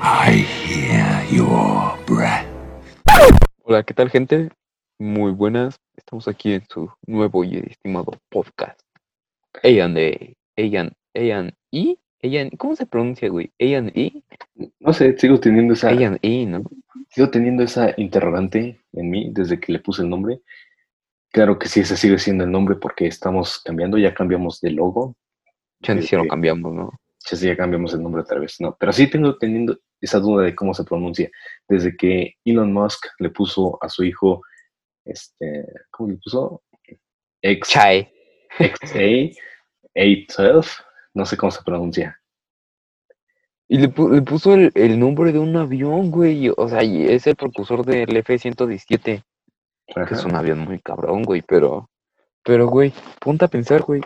I hear your breath. Hola, ¿qué tal, gente? Muy buenas. Estamos aquí en su nuevo y estimado podcast. Ayan de. Ayan. Ayan y. Ayan. ¿Cómo se pronuncia, güey? Ayan y. No sé, sigo teniendo esa, Ayan y, ¿no? sigo teniendo esa interrogante en mí desde que le puse el nombre. Claro que sí, ese sigue siendo el nombre porque estamos cambiando, ya cambiamos de logo, Ya ni siquiera lo Este, cambiamos, ¿no? Ya, sí, ya cambiamos el nombre otra vez, no, pero sí tengo teniendo esa duda de cómo se pronuncia desde que Elon Musk le puso a su hijo, este, ¿cómo le puso? X, Chai. XA, A12, no sé cómo se pronuncia. Y le, pu- le puso el, el nombre de un avión, güey. O sea, y es el propulsor del F-117. que es un avión muy cabrón, güey, pero, pero, güey, ponte a pensar, güey,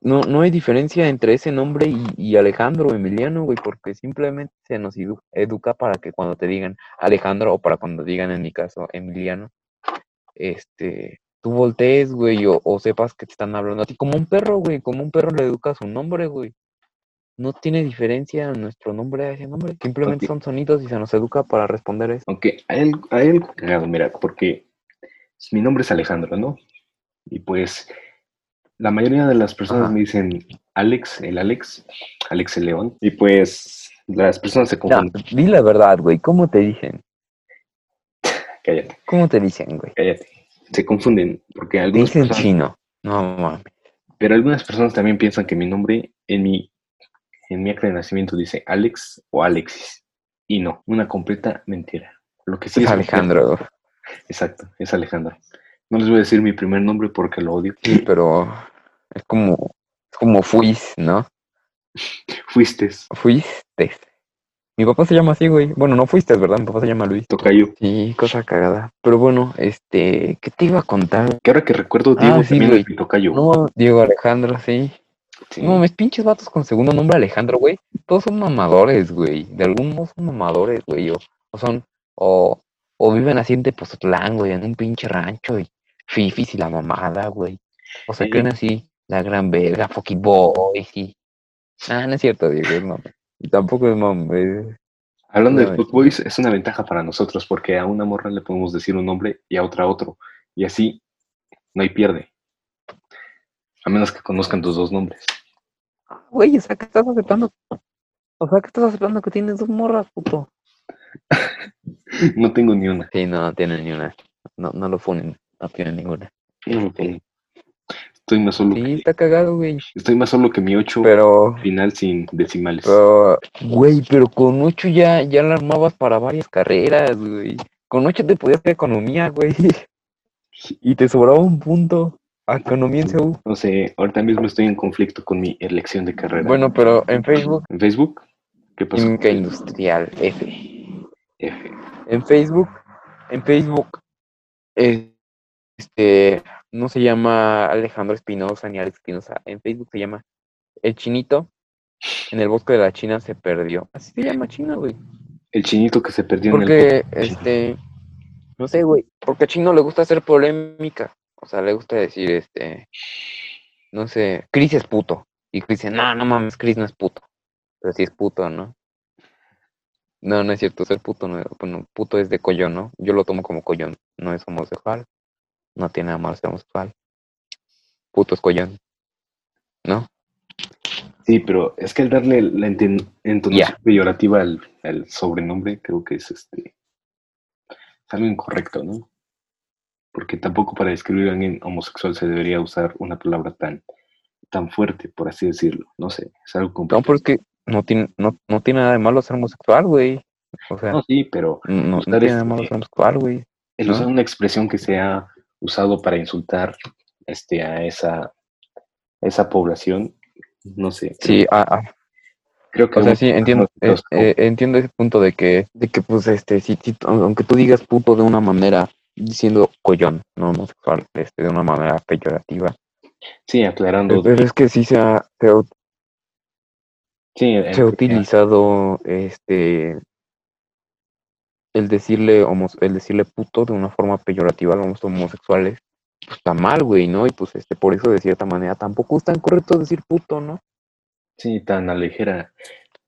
no, no hay diferencia entre ese nombre y, y Alejandro Emiliano, güey, porque simplemente se nos edu- educa para que cuando te digan Alejandro o para cuando digan, en mi caso, Emiliano, este, tú voltees, güey, o, o sepas que te están hablando a ti, como un perro, güey, como un perro le educa su nombre, güey. No tiene diferencia nuestro nombre a ese nombre, simplemente son sonidos y se nos educa para responder eso. Aunque hay algo, hay algo mira, porque mi nombre es Alejandro, ¿no? Y pues la mayoría de las personas Ajá. me dicen Alex, el Alex, Alex el León. Y pues las personas se confunden. di la verdad, güey, ¿cómo te dicen? Cállate, ¿Cómo te dicen, güey? cállate. Se confunden porque Te algunas dicen personas, chino. No mames. pero algunas personas también piensan que mi nombre en mi en mi acta de nacimiento dice Alex o Alexis. Y no, una completa mentira. Lo que sí Es es Alejandro. Exacto, es Alejandro. No les voy a decir mi primer nombre porque lo odio. Sí, pero es como, es como fuis, ¿no? Fuiste, Fuiste. Mi papá se llama así, güey. Bueno, no fuiste, ¿verdad? Mi papá se llama Luis. tocayo. Sí, cosa cagada. Pero bueno, este, ¿qué te iba a contar? Que ahora que recuerdo, Ah, Diego sí, también güey. es mi tocayo. No, Diego Alejandro, sí. Sí. No, mis pinches vatos con segundo nombre Alejandro, güey. Todos son mamadores, güey. De algún modo son mamadores, güey. O, o son, o, o viven así en Tepozotlán, güey, en un pinche rancho y fifis y la mamada, güey. O se Sí. creen así, la gran verga, fucking boy, sí. Ah, no es cierto, Diego, es mame. Y Tampoco es mame. Hablando de Ay. Footboys, es una ventaja para nosotros porque a una morra le podemos decir un nombre y a otra otro. Y así no hay pierde. A menos que conozcan tus dos nombres. Güey, o sea, que estás aceptando. O sea, que estás aceptando que tienes dos morras, puto. No tengo ni una. Sí, no, no tienen ni una. No, no lo ponen, no tienen ninguna. No lo. Estoy más solo Sí, que, está cagado, güey. estoy más solo que mi ocho Pero. final sin decimales. Pero, güey, pero con ocho ya, ya la armabas para varias carreras, güey. Con ocho te podías hacer economía, güey. Y te sobraba un punto a economía en CU. No sé, ahorita mismo estoy en conflicto con mi elección de carrera. Bueno, pero en Facebook, ¿En Facebook? ¿Qué pasó? Química Industrial F. F. En Facebook, en Facebook, este, no se llama Alejandro Espinosa ni Alex Espinosa. En Facebook se llama El Chinito. En el bosque de la China se perdió. Así se llama China, güey. El chinito que se perdió en el Porque, este, no sé, güey, porque a Chino le gusta hacer polémica. O sea, le gusta decir, este, no sé, Chris es puto. Y Chris dice, no, no mames, Chris no es puto. Pero sí es puto, ¿no? No, no es cierto, ser puto no, bueno, puto es de collón, ¿no? Yo lo tomo como collón, no es homosexual. No tiene nada malo ser homosexual. Puto collón. ¿No? Sí, pero es que el darle la entonación peyorativa al, al sobrenombre creo que es este es algo incorrecto, ¿no? Porque tampoco para describir a alguien homosexual se debería usar una palabra tan tan fuerte, por así decirlo. No sé, es algo No, complicado. pero es que no tiene, no, no tiene nada de malo ser homosexual, güey. O sea, No, sí, pero no, no tiene nada de este- malo ser homosexual, güey. el ¿no? usar una expresión que se ha usado para insultar este a esa esa población, no sé. Sí, ah, ah, creo que o sea, muchas sí, entiendo, eh, eh, entiendo ese punto de que, de que pues, este, si, si- aunque tú digas puto de una manera, diciendo collón, no homosexual, este, de una manera peyorativa, sí, aclarando. pero es que sí se ha, se ha, sí, se ha eh, utilizado, este, el decirle, homos- el decirle puto de una forma peyorativa a los homosexuales, pues está mal, güey, ¿no? Y pues, este, por eso, de cierta manera, tampoco es tan correcto decir puto, ¿no? Sí, tan a ligera.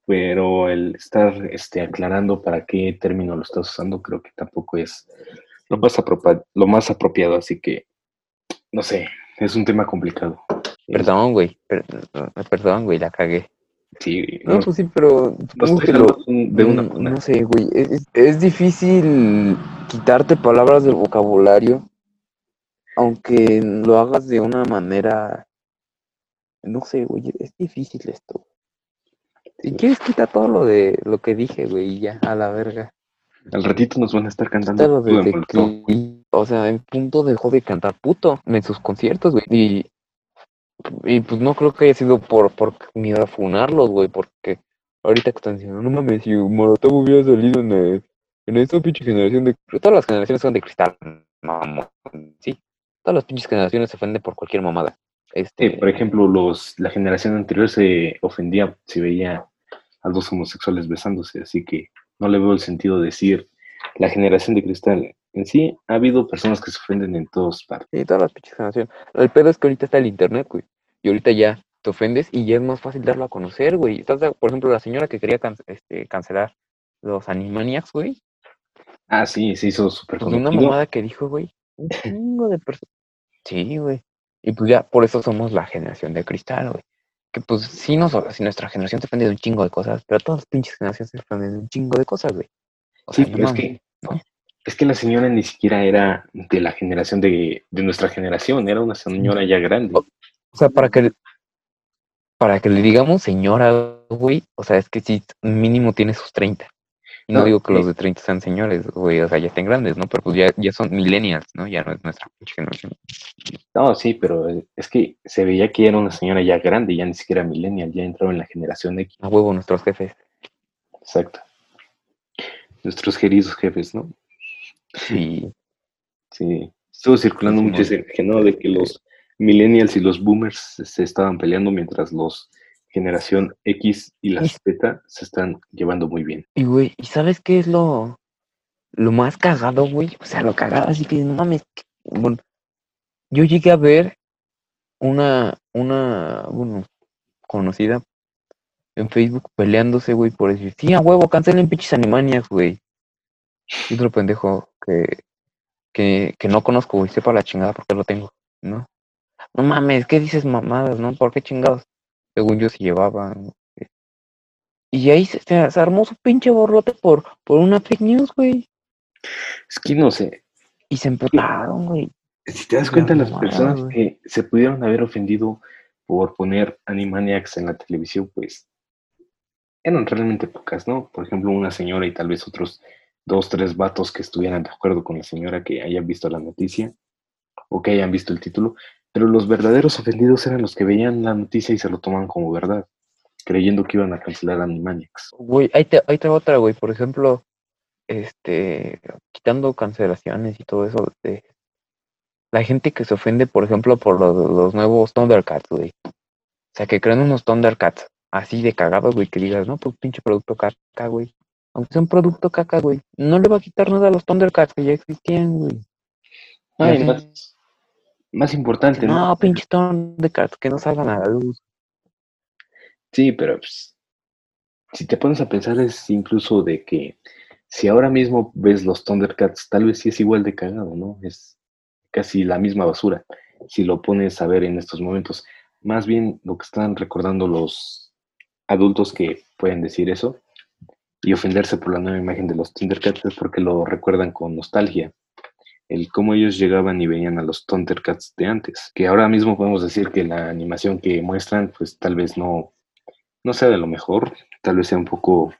pero el estar este, aclarando para qué término lo estás usando creo que tampoco es lo más, apropiado, lo más apropiado, así que, no sé, es un tema complicado. Perdón, güey. perdón, güey, la cagué. Sí, no, pues sí, pero de una, no, no sé, güey. Es, es, difícil quitarte palabras del vocabulario, aunque lo hagas de una manera. No sé, güey. Es difícil esto. Si quieres, quita todo lo de lo que dije, güey, y ya, a la verga. Al ratito nos van a estar cantando. o sea, en punto dejó de cantar puto en sus conciertos, güey. Y y pues no creo que haya sido por, por miedo a funarlos, güey, porque ahorita que están diciendo, no mames, si Molotov hubiera salido en, el, en esta pinche generación de... Todas las generaciones son de cristal, mamón, sí. Todas las pinches generaciones se ofenden por cualquier mamada. Este... por ejemplo, los, la generación anterior se ofendía si veía a dos homosexuales besándose, así que no le veo el sentido de decir la generación de cristal. En sí, ha habido personas que se ofenden en todas partes. Sí, todas las pinches generaciones. El pedo es que ahorita está el internet, güey. Y ahorita ya te ofendes y ya es más fácil darlo a conocer, güey. ¿Estás por ejemplo, la señora que quería este, cancelar los Animaniacs, güey. Ah, sí, se hizo súper pues una mamada que dijo, güey. Un chingo de personas. Sí, güey. Y pues ya, por eso somos la generación de cristal, güey. Que pues sí, nos, si nuestra generación se ofende de un chingo de cosas, pero todas las pinches generaciones se ofenden de un chingo de cosas, güey. sí, pero es que es que la señora ni siquiera era de la generación de, de nuestra generación, era una señora ya grande. O sea, para que para que le digamos señora, güey, o sea, es que sí, mínimo tiene sus 30. Y no, digo que los de 30 sean señores, güey, o sea, ya estén grandes, ¿no? Pero pues ya, ya son millennials, ¿no? Ya no es nuestra generación. No, sí, pero es que se veía que era una señora ya grande, ya ni siquiera millennial, ya entraba en la generación X. A huevo, nuestros jefes. Exacto. Nuestros queridos jefes, ¿no? Sí. Sí. Estuvo circulando mucho ese ¿no? De que los millennials y los boomers se estaban peleando mientras los generación X y la Z se están llevando muy bien. Y güey, ¿y sabes qué es lo, lo más cagado, güey? O sea, lo cagado, así que no mames. Bueno, yo llegué a ver una, una, bueno, conocida en Facebook peleándose, güey, por decir, sí, a huevo, cancelen pinches Animaniacs, güey. Y otro pendejo que, que, que no conozco, güey, sepa la chingada porque lo tengo, ¿no? No mames, ¿qué dices mamadas, no? ¿Por qué chingados? Según yo se llevaban. Y ahí se, se, armó su pinche borrote por, por una fake news, güey. Es que no sé. Y se emputaron, güey. Si te das cuenta, las personas que se pudieron haber ofendido por poner Animaniacs en la televisión, pues eran realmente pocas, ¿no? Por ejemplo, una señora y tal vez otros dos, tres vatos que estuvieran de acuerdo con la señora que hayan visto la noticia o que hayan visto el título, pero los verdaderos ofendidos eran los que veían la noticia y se lo toman como verdad, creyendo que iban a cancelar a Animaniacs. Güey, ahí te, ahí te otra, güey. Por ejemplo, este, quitando cancelaciones y todo eso, de, la gente que se ofende, por ejemplo, por los, nuevos Thundercats, güey. O sea, que crean unos Thundercats así de cagados, güey, que digas, no, pues pinche producto caca, güey. Aunque sea un producto caca, güey. No le va a quitar nada a los Thundercats que ya existían, güey. Ay, más, más importante. No, ¿no? pinche Thundercats, que no salgan a la luz. Sí, pero pues, si te pones a pensar es incluso de que si ahora mismo ves los Thundercats, tal vez sí es igual de cagado, ¿no? Es casi la misma basura. Si lo pones a ver en estos momentos, más bien lo que están recordando los adultos que pueden decir eso y ofenderse por la nueva imagen de los Thundercats es porque lo recuerdan con nostalgia el cómo ellos llegaban y veían a los Thundercats de antes, que ahora mismo podemos decir que la animación que muestran, pues tal vez no, no sea de lo mejor, tal vez sea un poco,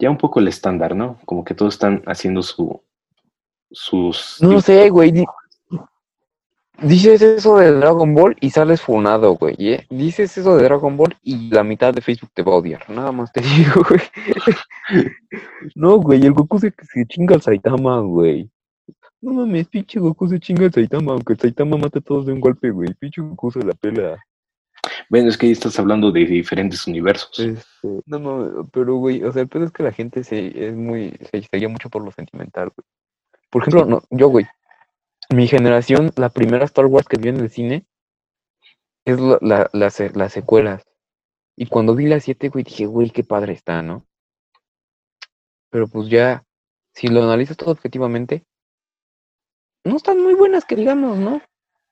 ya un poco el estándar, ¿no? Como que todos están haciendo su, sus... No sé, güey. Dices eso de Dragon Ball y sales funado, güey. ¿eh? Dices eso de Dragon Ball y la mitad de Facebook te va a odiar. Nada más te digo, güey. no, güey, el Goku se, se chinga al Saitama, güey. No mames, pinche Goku se chinga el Saitama, aunque el Saitama mata a todos de un golpe, güey. Pinche Goku se la pela. Bueno, es que ahí estás hablando de diferentes universos. Este, no, no, pero güey, o sea, el pedo es que la gente se es muy, se mucho por lo sentimental, güey. Por ejemplo, no, yo, güey, mi generación, la primera Star Wars que vi en el cine es la, la, las secuelas. Y cuando vi la 7, güey, dije, güey, qué padre está, ¿no? Pero pues ya, si lo analizas todo objetivamente, no están muy buenas que digamos, ¿no?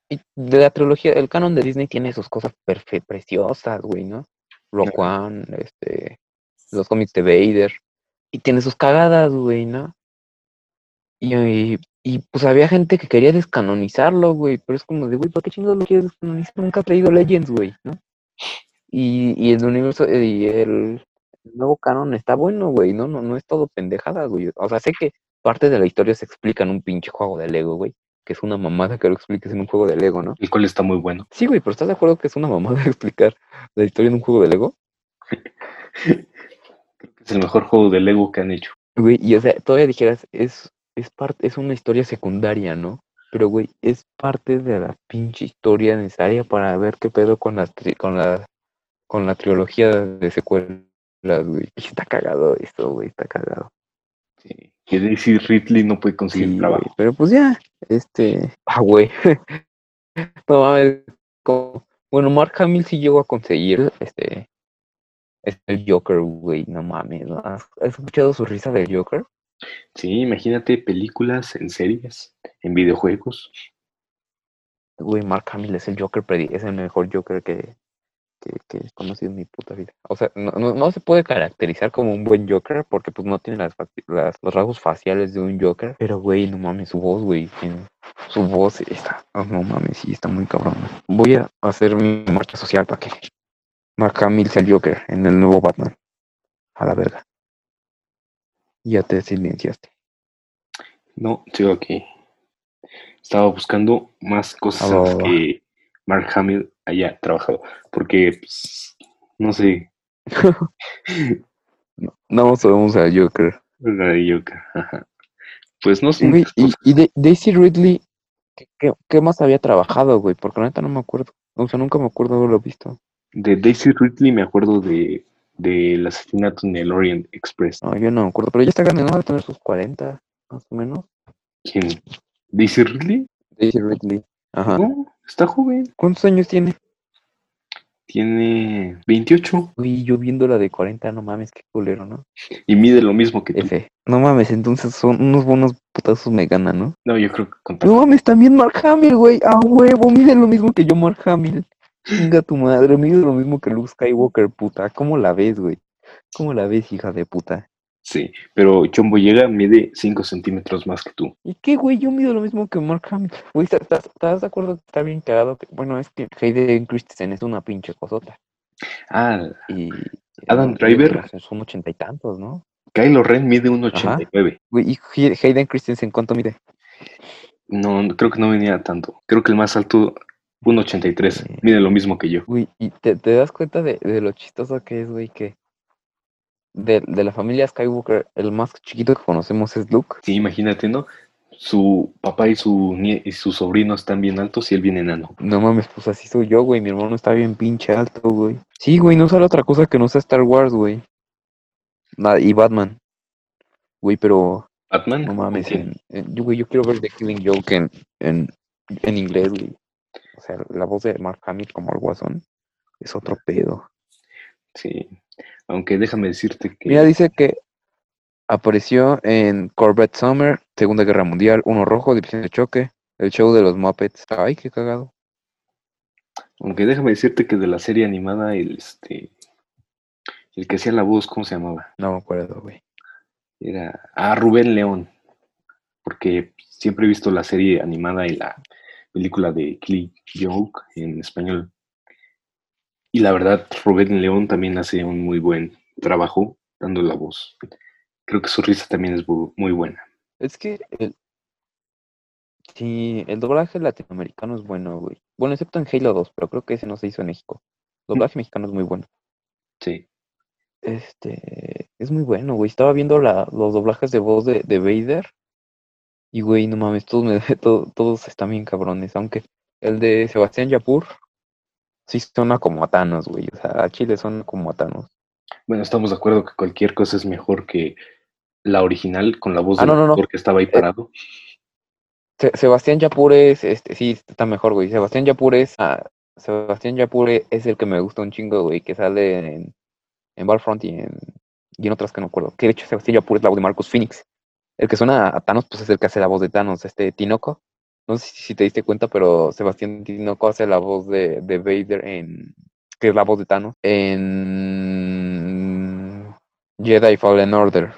Y de la trilogía, el canon de Disney tiene sus cosas perfe- preciosas, güey, ¿no? Rock One, este, los cómics de Vader, y tiene sus cagadas, güey, ¿no? Y, y, y, pues había gente que quería descanonizarlo, güey, pero es como de, güey, ¿para qué chingados lo quieres descanonizar? Nunca has leído Legends, güey, ¿no? Y, y el universo, y el, el nuevo canon está bueno, güey, ¿no? No, no es todo pendejada, güey. O sea, sé que parte de la historia se explica en un pinche juego de Lego, güey. Que es una mamada que lo expliques en un juego de Lego, ¿no? El cual está muy bueno. Sí, güey, pero ¿estás de acuerdo que es una mamada explicar la historia en un juego de Lego? Es el mejor juego de Lego que han hecho. Güey, y o sea, todavía dijeras, es, es parte, es una historia secundaria, ¿no? Pero, güey, es parte de la pinche historia necesaria para ver qué pedo con la, tri- con la, con la trilogía de secuelas, güey. Está cagado esto, güey, está cagado. Sí. Que Daisy Ridley no puede conseguir Sí, trabajo. pero pues ya, este, ah, güey. No mames, como- bueno, Mark Hamill sí llegó a conseguir, este, es el Joker, güey, no mames, ¿no? ¿Has, has escuchado su risa del Joker? Sí, imagínate películas, en series, en videojuegos. Güey, Mark Hamill es el Joker, es el mejor Joker que, que, que he conocido en mi puta vida. O sea, no, no, no se puede caracterizar como un buen Joker porque pues no tiene las, faci- las- los rasgos faciales de un Joker. Pero, güey, no mames, su voz, güey, su voz está, oh, no mames, sí, está muy cabrón. Voy a hacer mi marcha social para que Mark Hamill sea el Joker en el nuevo Batman. A la verga. Ya te silenciaste. No, sigo aquí. Estaba buscando más cosas Ah, que Mark Hamill haya trabajado. Porque, pues, no sé, No, no sabemos al Joker. la de Joker. ajá. Pues no sé. Y, y de- Daisy Ridley, ¿qué, qué, qué más había trabajado, güey? Porque la neta no me acuerdo. O sea, nunca me acuerdo de haberlo visto. De Daisy Ridley me acuerdo de del asesinato en el Orient Express. No, yo no me acuerdo. Pero ya está grande, ¿no? Tener sus 40, más o menos. ¿Quién? ¿Daisy Ridley? Daisy Ridley. Ajá. No, está joven. ¿Cuántos años tiene? Tiene 28 Uy, yo viendo la de 40, no mames, qué culero, ¿no? y mide lo mismo que tú. F. No mames, entonces son unos buenos putazos me ganan, ¿no? No, yo creo que con No mames, también Mark Hamill, güey. A huevo, mide lo mismo que yo, Mark Hamill. Chinga tu madre, mide lo mismo que Luke Skywalker, puta. ¿Cómo la ves, güey? ¿Cómo la ves, hija de puta? Sí, pero John Boyega mide 5 centímetros más que tú. ¿Y qué, güey? Yo mido lo mismo que Mark Hamill. Güey, ¿estás, de acuerdo que está bien cagado? Que, bueno, es que Hayden Christensen es una pinche cosota. Ah, Y... Adam y Driver. otros Son ochenta y tantos, ¿no? Kylo Ren mide 1,89. Güey, ¿y Hay- Hayden Christensen cuánto mide? No, no, creo que no venía tanto. Creo que el más alto, 1,83. Sí. Mide lo mismo que yo. Güey, ¿y te, te das cuenta de, de lo chistoso que es, güey? Que de, de la familia Skywalker, el más chiquito que conocemos es Luke. Sí, imagínate, ¿no? Su papá y su, y su sobrino están bien altos y él bien enano. No mames, pues así soy yo, güey. Mi hermano está bien pinche alto, güey. Sí, güey, no sale otra cosa que no sea Star Wars, güey. Y Batman. Güey, pero Batman. no mames, ¿con en, en- yo, güey, yo quiero ver The Killing Joke en, en, en inglés, güey. O sea, la voz de Mark Hamill como el guasón es otro pedo. Sí. Aunque déjame decirte que. Mira, dice que apareció en Corvette Summer, Segunda Guerra Mundial, Uno Rojo, División de Choque, El Show de los Muppets. Ay, qué cagado. Aunque déjame decirte que de la serie animada, el este. El que hacía la voz, ¿cómo se llamaba? No me acuerdo, güey. Era. Ah, Rubén León. Porque siempre he visto la serie animada y la película de Killing Joke en español. Y la verdad, Rubén León también hace un muy buen trabajo dando la voz. Creo que su risa también es muy buena. Es que el... Sí, el doblaje latinoamericano es bueno, güey. Bueno, excepto en Halo 2, pero creo que ese no se hizo en México. El doblaje mexicano es muy bueno. Sí. Este, es muy bueno, güey. Estaba viendo la, los doblajes de voz de, de Vader. Y, güey, no mames, todos, me- todo- todos están bien cabrones. Aunque el de Sebastián Yapur sí suena como a Thanos, güey. O sea, a Chile suena como a Thanos. Bueno, estamos de acuerdo que cualquier cosa es mejor que la original con la voz Ah, del no, no, no. que estaba ahí parado. Se- Sebastián Yapur es, este, sí, está mejor, güey. Sebastián Yapur es, ah, Sebastián Yapure es el que me gusta un chingo, güey, que sale en, en Battlefront y en, y en otras que no acuerdo. Que de hecho Sebastián Yapure es la voz de Marcus Phoenix. El que suena a Thanos, pues es el que hace la voz de Thanos, este Tinoco. No sé si, te diste cuenta, pero Sebastián Tinoco hace la voz de, de Vader en. que es la voz de Thanos. En. Jedi Fallen Order.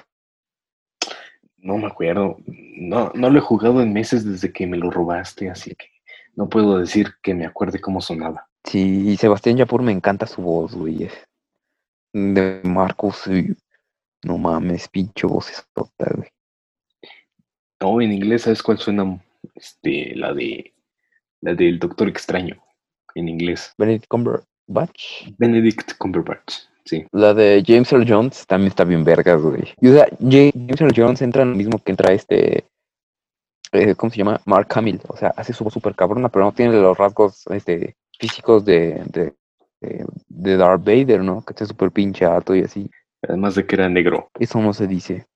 No me acuerdo. No, no lo he jugado en meses desde que me lo robaste, así que no puedo decir que me acuerde cómo sonaba. Sí, y Sebastián Yapur me encanta su voz, güey. De Marcus, y- no mames, pinche voz es güey. No, en inglés, ¿sabes cuál suena? Este, la de la del Doctor Extraño. En inglés. Benedict Cumberbatch. Benedict Cumberbatch. Sí. La de James Earl Jones también está bien vergas, güey. Y o sea, Ja- James Earl Jones entra en lo mismo que entra este. eh, ¿Cómo se llama? Mark Hamill. O sea, hace su voz súper cabrona, pero no tiene los rasgos este, físicos de, de, de, de Darth Vader, ¿no? Que esté súper pinche alto y así. Además de que era negro. Eso no se dice.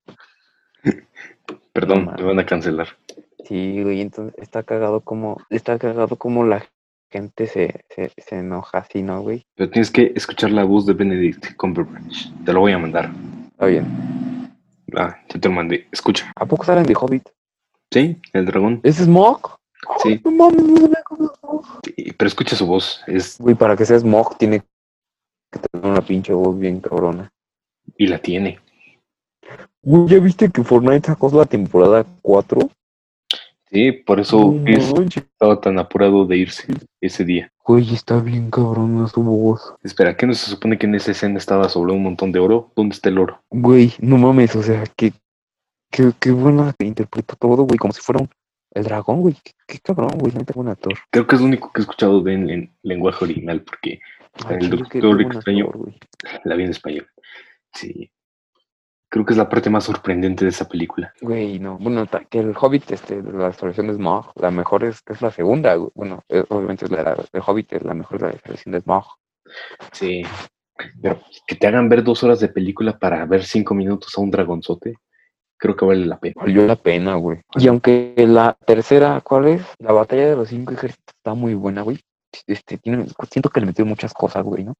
Perdón, No me van a cancelar. Sí, güey, entonces está cagado como. Está cagado como la gente se, se, se enoja así, ¿no, güey? Pero tienes que escuchar la voz de Benedict Cumberbatch. Te lo voy a mandar. Está bien. Ah, ya te lo mandé. Escucha. ¿A poco salen de Hobbit? Sí, el dragón. ¿Es Smog? Sí. No mames, no pero escucha su voz. Es, Güey, para que sea Smog tiene que tener una pinche voz bien cabrona. y la tiene. Güey, ¿ya viste que Fortnite sacó la temporada 4? Sí, por eso No es- estaba tan apurado de irse ese día. Güey, está bien cabrona su voz. Espera, ¿qué no se supone que en esa escena estaba sobre un montón de oro? ¿Dónde está el oro? Güey, no mames, o sea, que qué, qué buena que interpreta todo, güey, como si fuera un, el dragón, güey. Qué, qué cabrón, güey, no buen actor. Creo que es lo único que he escuchado de él en lenguaje original, porque Ay, El Doctor Extraño. actor, la vi en español. Sí. Creo que es la parte más sorprendente de esa película. Güey, no. Bueno, que el Hobbit, este, la restauración de Smog, la mejor es, es la segunda, güey. Bueno, eh, obviamente es la, la- el Hobbit, es la mejor la restauración de Smog. Sí. Pero que te hagan ver dos horas de película para ver cinco minutos a un dragonzote, creo que vale la pena. Valió la pena, güey. Y aunque la tercera, ¿cuál es? La batalla de los cinco ejércitos está muy buena, güey. Este, tiene, siento que le metió muchas cosas, güey, ¿no?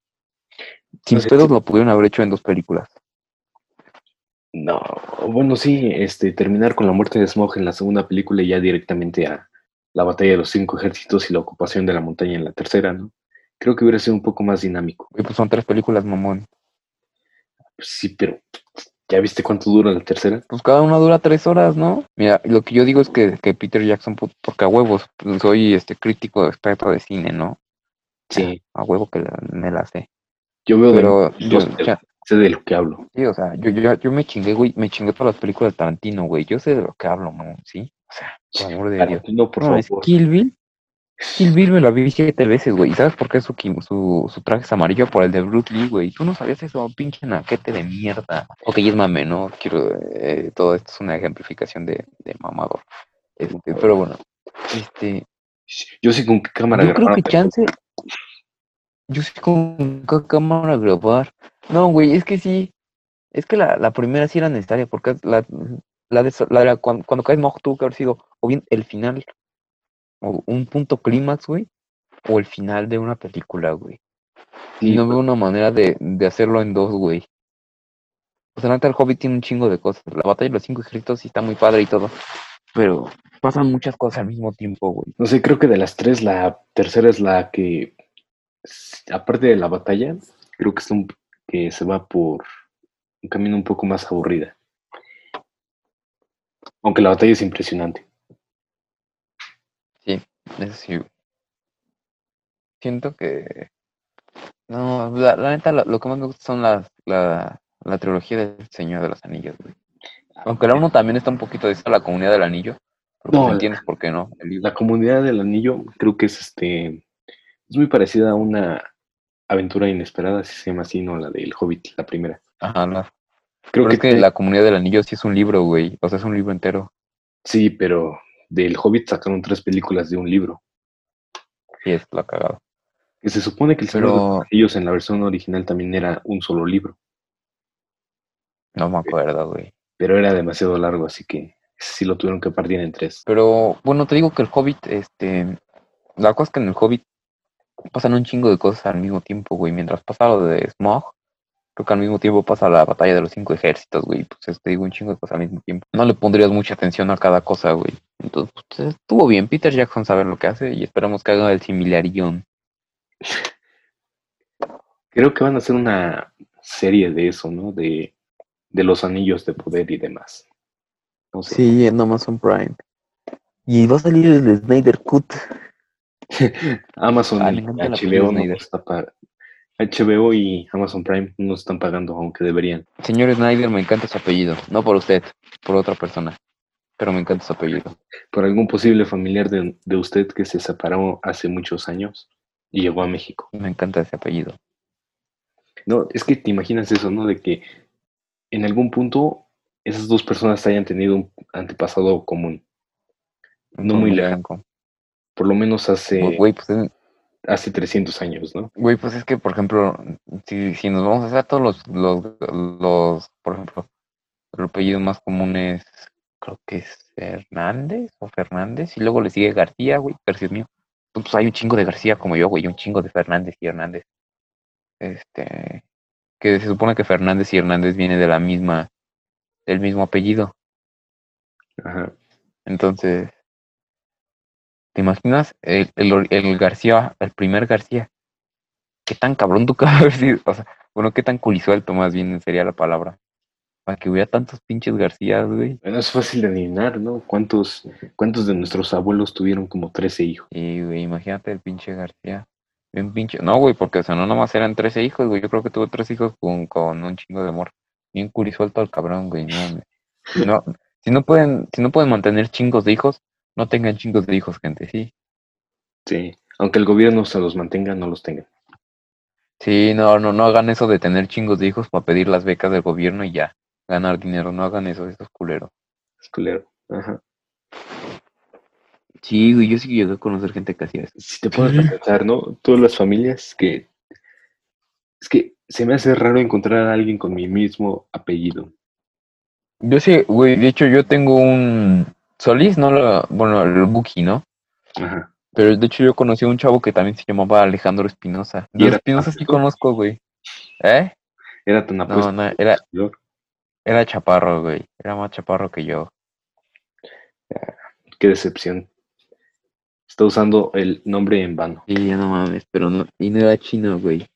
Sin No sé, pedos sí. lo pudieron haber hecho en dos películas. No, bueno, sí, este, terminar con la muerte de Smog en la segunda película y ya directamente a la batalla de los cinco ejércitos y la ocupación de la montaña en la tercera, ¿no? Creo que hubiera sido un poco más dinámico. Güey, pues son tres películas, mamón. Sí, pero ¿ya viste cuánto dura la tercera? Pues cada una dura tres horas, ¿no? Mira, lo que yo digo es que, que Peter Jackson, pu- porque a huevos, pues, soy este crítico experto de cine, ¿no? Sí, A huevo que la- me la sé. yo veo de yo, sé de lo que hablo. sí, o sea, yo, yo, yo me chingué, güey, me chingué todas las películas de Tarantino, güey. Yo sé de lo que hablo, ¿no? ¿Sí? O sea, por amor de Dios. Por No, es favor. Kill Bill. Kill Bill me lo vi siete veces, güey. ¿Y sabes por qué su, su, su traje es amarillo? Por el de Bruce Lee, güey. Tú no sabías eso, pinche naquete de mierda. Ok, es mame, ¿no? Quiero, eh, todo esto es una ejemplificación de, de mamador. Este, pero bueno, este, Yo sé con qué cámara yo creo que chance. Yo sé con qué cámara grabar. No, güey, es que sí. Es que la, la primera sí era necesaria, porque la, la de, la la- cuando, cuando caes Mog tuvo que haber sido o bien el final, o un punto clímax, güey, o el final de una película, güey. Sí, Y no veo una manera de, de hacerlo en dos, güey. O sea, neta, el Hobbit tiene un chingo de cosas. La batalla de los cinco ejércitos sí está muy padre y todo. Pero pasan muchas cosas al mismo tiempo, güey. No sé, creo que de las tres, la tercera es la que, aparte de la batalla, creo que, es un, que se va por un camino un poco más aburrida. Aunque la batalla es impresionante. Sí, eso sí. Siento que. No, la, la neta, lo, lo que más me gusta son las, la, la trilogía del Señor de los Anillos, güey. Aunque la uno también está un poquito de esta, la comunidad del anillo. No, entiendes por qué no. La comunidad del anillo creo que es este es muy parecida a una aventura inesperada, si se llama así, no la del Hobbit, la primera. Ajá, no. Creo Pero que, es que la comunidad del anillo sí es un libro, güey. O sea, es un libro entero. sí, pero del Hobbit sacaron tres películas de un libro. Sí, es la cagada. Que se supone que el Señor de los Pero Anillos en la versión original también era un solo libro, no me acuerdo, güey. pero era demasiado largo, así que sí lo tuvieron que partir en tres. Pero bueno, te digo que el Hobbit, este. La cosa es que en el Hobbit pasan un chingo de cosas al mismo tiempo, güey. Mientras pasa lo de Smog, creo que al mismo tiempo pasa la batalla de los cinco ejércitos, güey. Pues te digo un chingo de cosas al mismo tiempo. No le pondrías mucha atención a cada cosa, güey. Entonces, pues, estuvo bien. Peter Jackson sabe lo que hace y esperamos que haga el similarión. Creo que van a hacer una serie de eso, ¿no? De, de los anillos de poder y demás. No sé. Sí, en Amazon Prime. Y va a salir el Snyder Cut. Amazon y HBO, para... HBO y Amazon Prime no están pagando, aunque deberían. Señor Snyder, me encanta su apellido. No por usted, por otra persona. Pero me encanta su apellido. Por algún posible familiar de, de usted que se separó hace muchos años y llegó a México. Me encanta ese apellido. No, es que te imaginas eso, ¿no? De que en algún punto esas dos personas hayan tenido un antepasado común. No muy lejano. Por lo menos hace, Güey, pues hace 300 años, ¿no? Güey, pues es que, por ejemplo, si, si nos vamos a hacer todos los, los, los, por ejemplo, el apellido más común es, creo que es Hernández o Fernández, y luego le sigue García, güey, García mío. Pues hay un chingo de García como yo, güey, un chingo de Fernández y Hernández. Este, que se supone que Fernández y Hernández viene de la misma, del mismo apellido. Ajá. Entonces, ¿te imaginas el, el, el García, el primer García? ¿Qué tan cabrón tú cabes? O sea, bueno, qué tan culisuelto más bien sería la palabra. Para que hubiera tantos pinches García, güey. Bueno, es fácil de adivinar, ¿no? ¿Cuántos, ¿Cuántos de nuestros abuelos tuvieron como 13 hijos? Sí, güey, imagínate el pinche García. Bien pinche. No, güey, porque o sea, no nomás eran 13 hijos, güey. Yo creo que tuvo tres hijos con, con un chingo de amor. Bien curisuelto al cabrón, güey. No, no, si no pueden, si no pueden mantener chingos de hijos, no tengan chingos de hijos, gente, sí. Sí, aunque el gobierno se los mantenga, no los tengan. Sí, no, no, no hagan eso de tener chingos de hijos para pedir las becas del gobierno y ya ganar dinero. No hagan eso, eso es culero. Es culero. Ajá. Sí, güey, yo sí llegué a conocer gente que hacía eso. Si te pones a pensar, ¿no? Todas las familias que. Es que se me hace raro encontrar a alguien con mi mismo apellido. Yo sí, güey, de hecho yo tengo un Solís, no lo, bueno, el Buki, ¿no? Ajá. Pero de hecho yo conocí a un chavo que también se llamaba Alejandro Espinosa. Y Espinosa sí conozco, güey. ¿Eh? Era tan apuesto. No, no, era, era chaparro, güey. Era más chaparro que yo. Qué decepción. Está usando el nombre en vano. Sí, ya no mames, pero no, y no era chino, güey.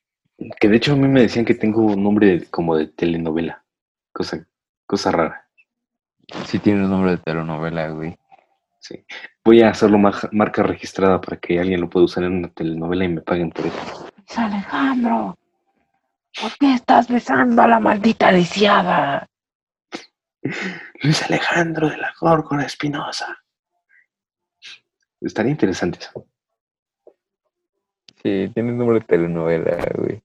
Que de hecho a mí me decían que tengo un nombre como de telenovela. Cosa, cosa rara. Sí tiene un nombre de telenovela, güey. Sí. Voy a hacerlo marca registrada para que alguien lo pueda usar en una telenovela y me paguen por eso. Alejandro, ¿por qué estás besando a la maldita lisiada? Luis Alejandro de la Górgora Espinosa. Estaría interesante eso. Sí, tiene nombre de telenovela, güey.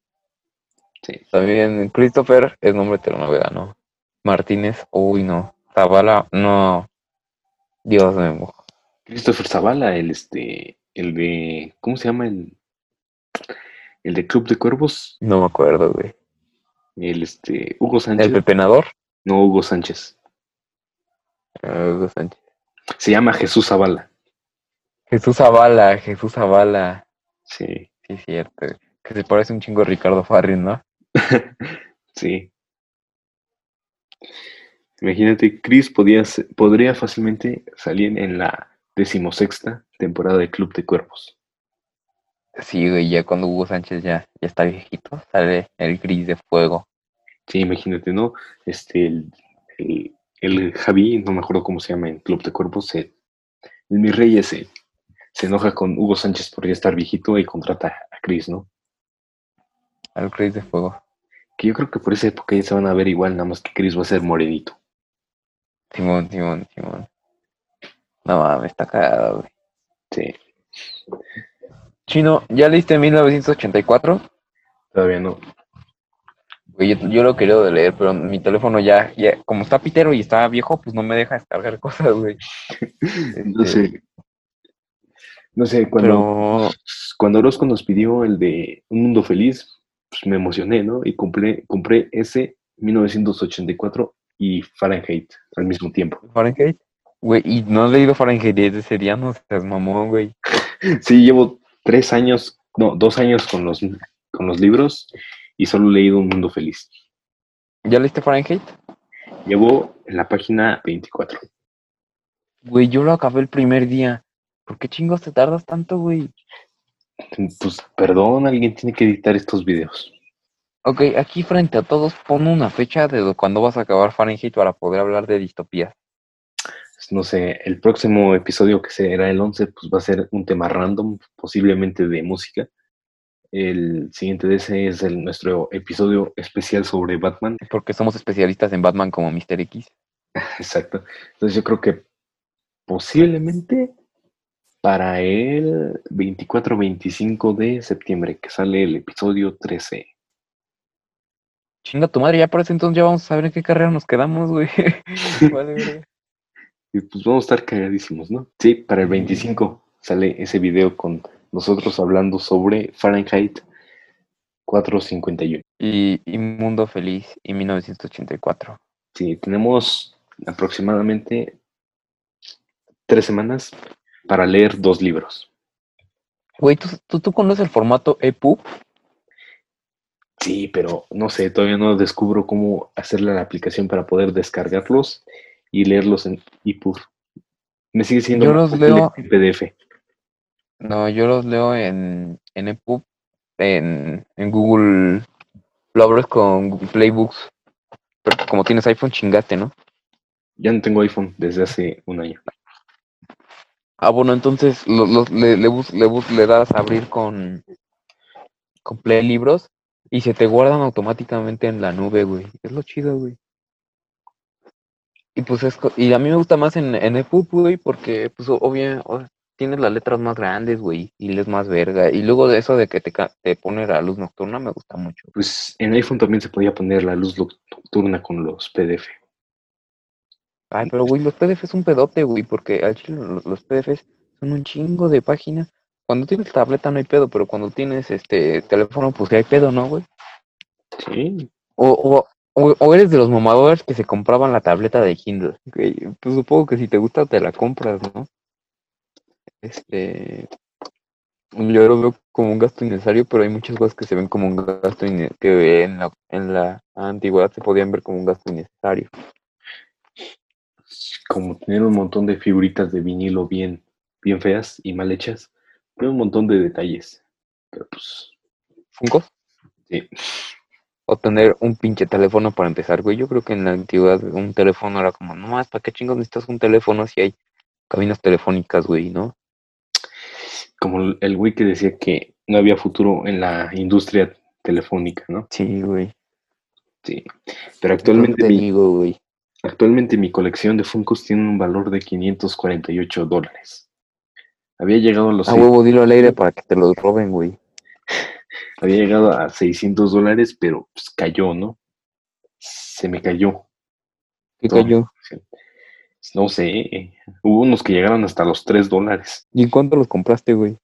Sí. También Christopher es nombre de telenovela, ¿no? Martínez, uy, no. Zavala, no. Dios mío. Christopher Zavala, el este, el de, ¿cómo se llama? El, el de Club de Cuervos. No me acuerdo, güey. El este, Hugo Sánchez. ¿El pepenador? No, Hugo Sánchez. Ah, Hugo Sánchez. Se llama Jesús Zavala. Jesús Zavala, Jesús Zavala. Sí. Sí, cierto. Que se parece un chingo a Ricardo Farrin, ¿no? sí. Imagínate, Chris podía, podría fácilmente salir en la decimosexta temporada de Club de Cuervos. Sí, güey, ya cuando Hugo Sánchez ya, ya está viejito, sale el gris de fuego. Sí, imagínate, ¿no? Este, el, el, Javi, no me acuerdo cómo se llama en Club de Cuervos, el, el mi rey ese, se enoja con Hugo Sánchez por ya estar viejito y contrata a Chris, ¿no? Al Chris de fuego. Que yo creo que por esa época ya se van a ver igual, nada más que Chris va a ser morenito. Simón, Simón, Simón. No mames, está cagado, güey. Sí. Chino, ¿ya leíste 1984? Todavía no. Güey, yo, lo quería de leer, pero mi teléfono ya, ya, como está pitero y está viejo, pues no me deja descargar cosas, güey. no sé. Este, no sé, cuando, cuando Orozco nos pidió el de Un Mundo Feliz, pues me emocioné, ¿no? Y compré, compré ese 1984 y Fahrenheit al mismo tiempo. ¿Fahrenheit? Güey, ¿y no has leído Fahrenheit desde ese día? No seas mamón, güey. sí, llevo tres años no, dos años con los, con los libros y solo he leído Un Mundo Feliz. ¿Ya leíste Fahrenheit? Llevo en la página 24. Güey, yo lo acabé el primer día. ¿Por qué chingos te tardas tanto, güey? Pues perdón, alguien tiene que editar estos videos. Ok, aquí frente a todos pon una fecha de cuando vas a acabar Fahrenheit para poder hablar de distopías. Pues, No sé, el próximo episodio que será el 11, pues va a ser un tema random, posiblemente de música. El siguiente de ese es el, nuestro episodio especial sobre Batman. Porque somos especialistas en Batman como Mr. X. Exacto. Entonces yo creo que posiblemente para el 24-25 de septiembre, que sale el episodio 13. Chinga tu madre, ya por ese entonces ya vamos a saber en qué carrera nos quedamos, güey. vale, güey. Y pues vamos a estar cagadísimos, ¿no? Sí, para el 25 sale ese video con nosotros hablando sobre Fahrenheit 451. Y, y Mundo Feliz y 1984. Sí, tenemos aproximadamente tres semanas para leer dos libros. Güey, ¿tú, tú, tú conoces el formato EPUB? Sí, pero no sé, todavía no descubro cómo hacerle la aplicación para poder descargarlos y leerlos en EPUB. Me sigue siendo Yo los leo- en PDF. No, yo los leo en, en EPUB, en, en Google. Lo abres con Google Playbooks. Pero como tienes iPhone, chingaste, ¿no? Ya no tengo iPhone desde hace un año. Ah, bueno, entonces lo- lo- le, le, bus- le, bus- le das a abrir con, con Play Libros y se te guardan automáticamente en la nube, güey. Es lo chido, güey. Y pues es, y a mí me gusta más en, en EPUB, güey, porque pues obvio, tienes las letras más grandes, güey, y lees más verga. Y luego de eso de que te, te pone la luz nocturna me gusta mucho. Pues en iPhone también se podía poner la luz nocturna con los PDF. Ay, pero güey, los PDF es un pedote, güey, porque al chile los, los PDFs son un chingo de páginas. Cuando tienes tableta no hay pedo, pero cuando tienes este teléfono, pues sí hay pedo, ¿no, güey? Sí, O, o, o, eres de los mamadores que se compraban la tableta de Kindle. Pues supongo que si te gusta te la compras, ¿no? Este. Yo lo veo como un gasto innecesario, pero hay muchas cosas que se ven como un gasto que en la, en la antigüedad se podían ver como un gasto innecesario. como tener un montón de figuritas de vinilo bien, bien feas y mal hechas, pero un montón de detalles. Pero pues, ¿Funkos? sí. O tener un pinche teléfono para empezar, güey. Yo creo que en la antigüedad un teléfono era como, no más, ¿para qué chingos necesitas un teléfono si hay cabinas telefónicas, güey, no? Como el- güey que decía que no había futuro en la industria telefónica, ¿no? Sí, güey. Sí. Pero actualmente te mi, digo, güey. actualmente mi colección de Funkos tiene un valor de 548 dólares. Había llegado a los A seis- huevo, dilo al aire para que te los roben, güey. había llegado a 600 dólares, pero pues, cayó, ¿no? Se me cayó. ¿Qué cayó? No sé, eh, hubo unos que llegaron hasta los 3 dólares. ¿Y en cuánto los compraste, güey?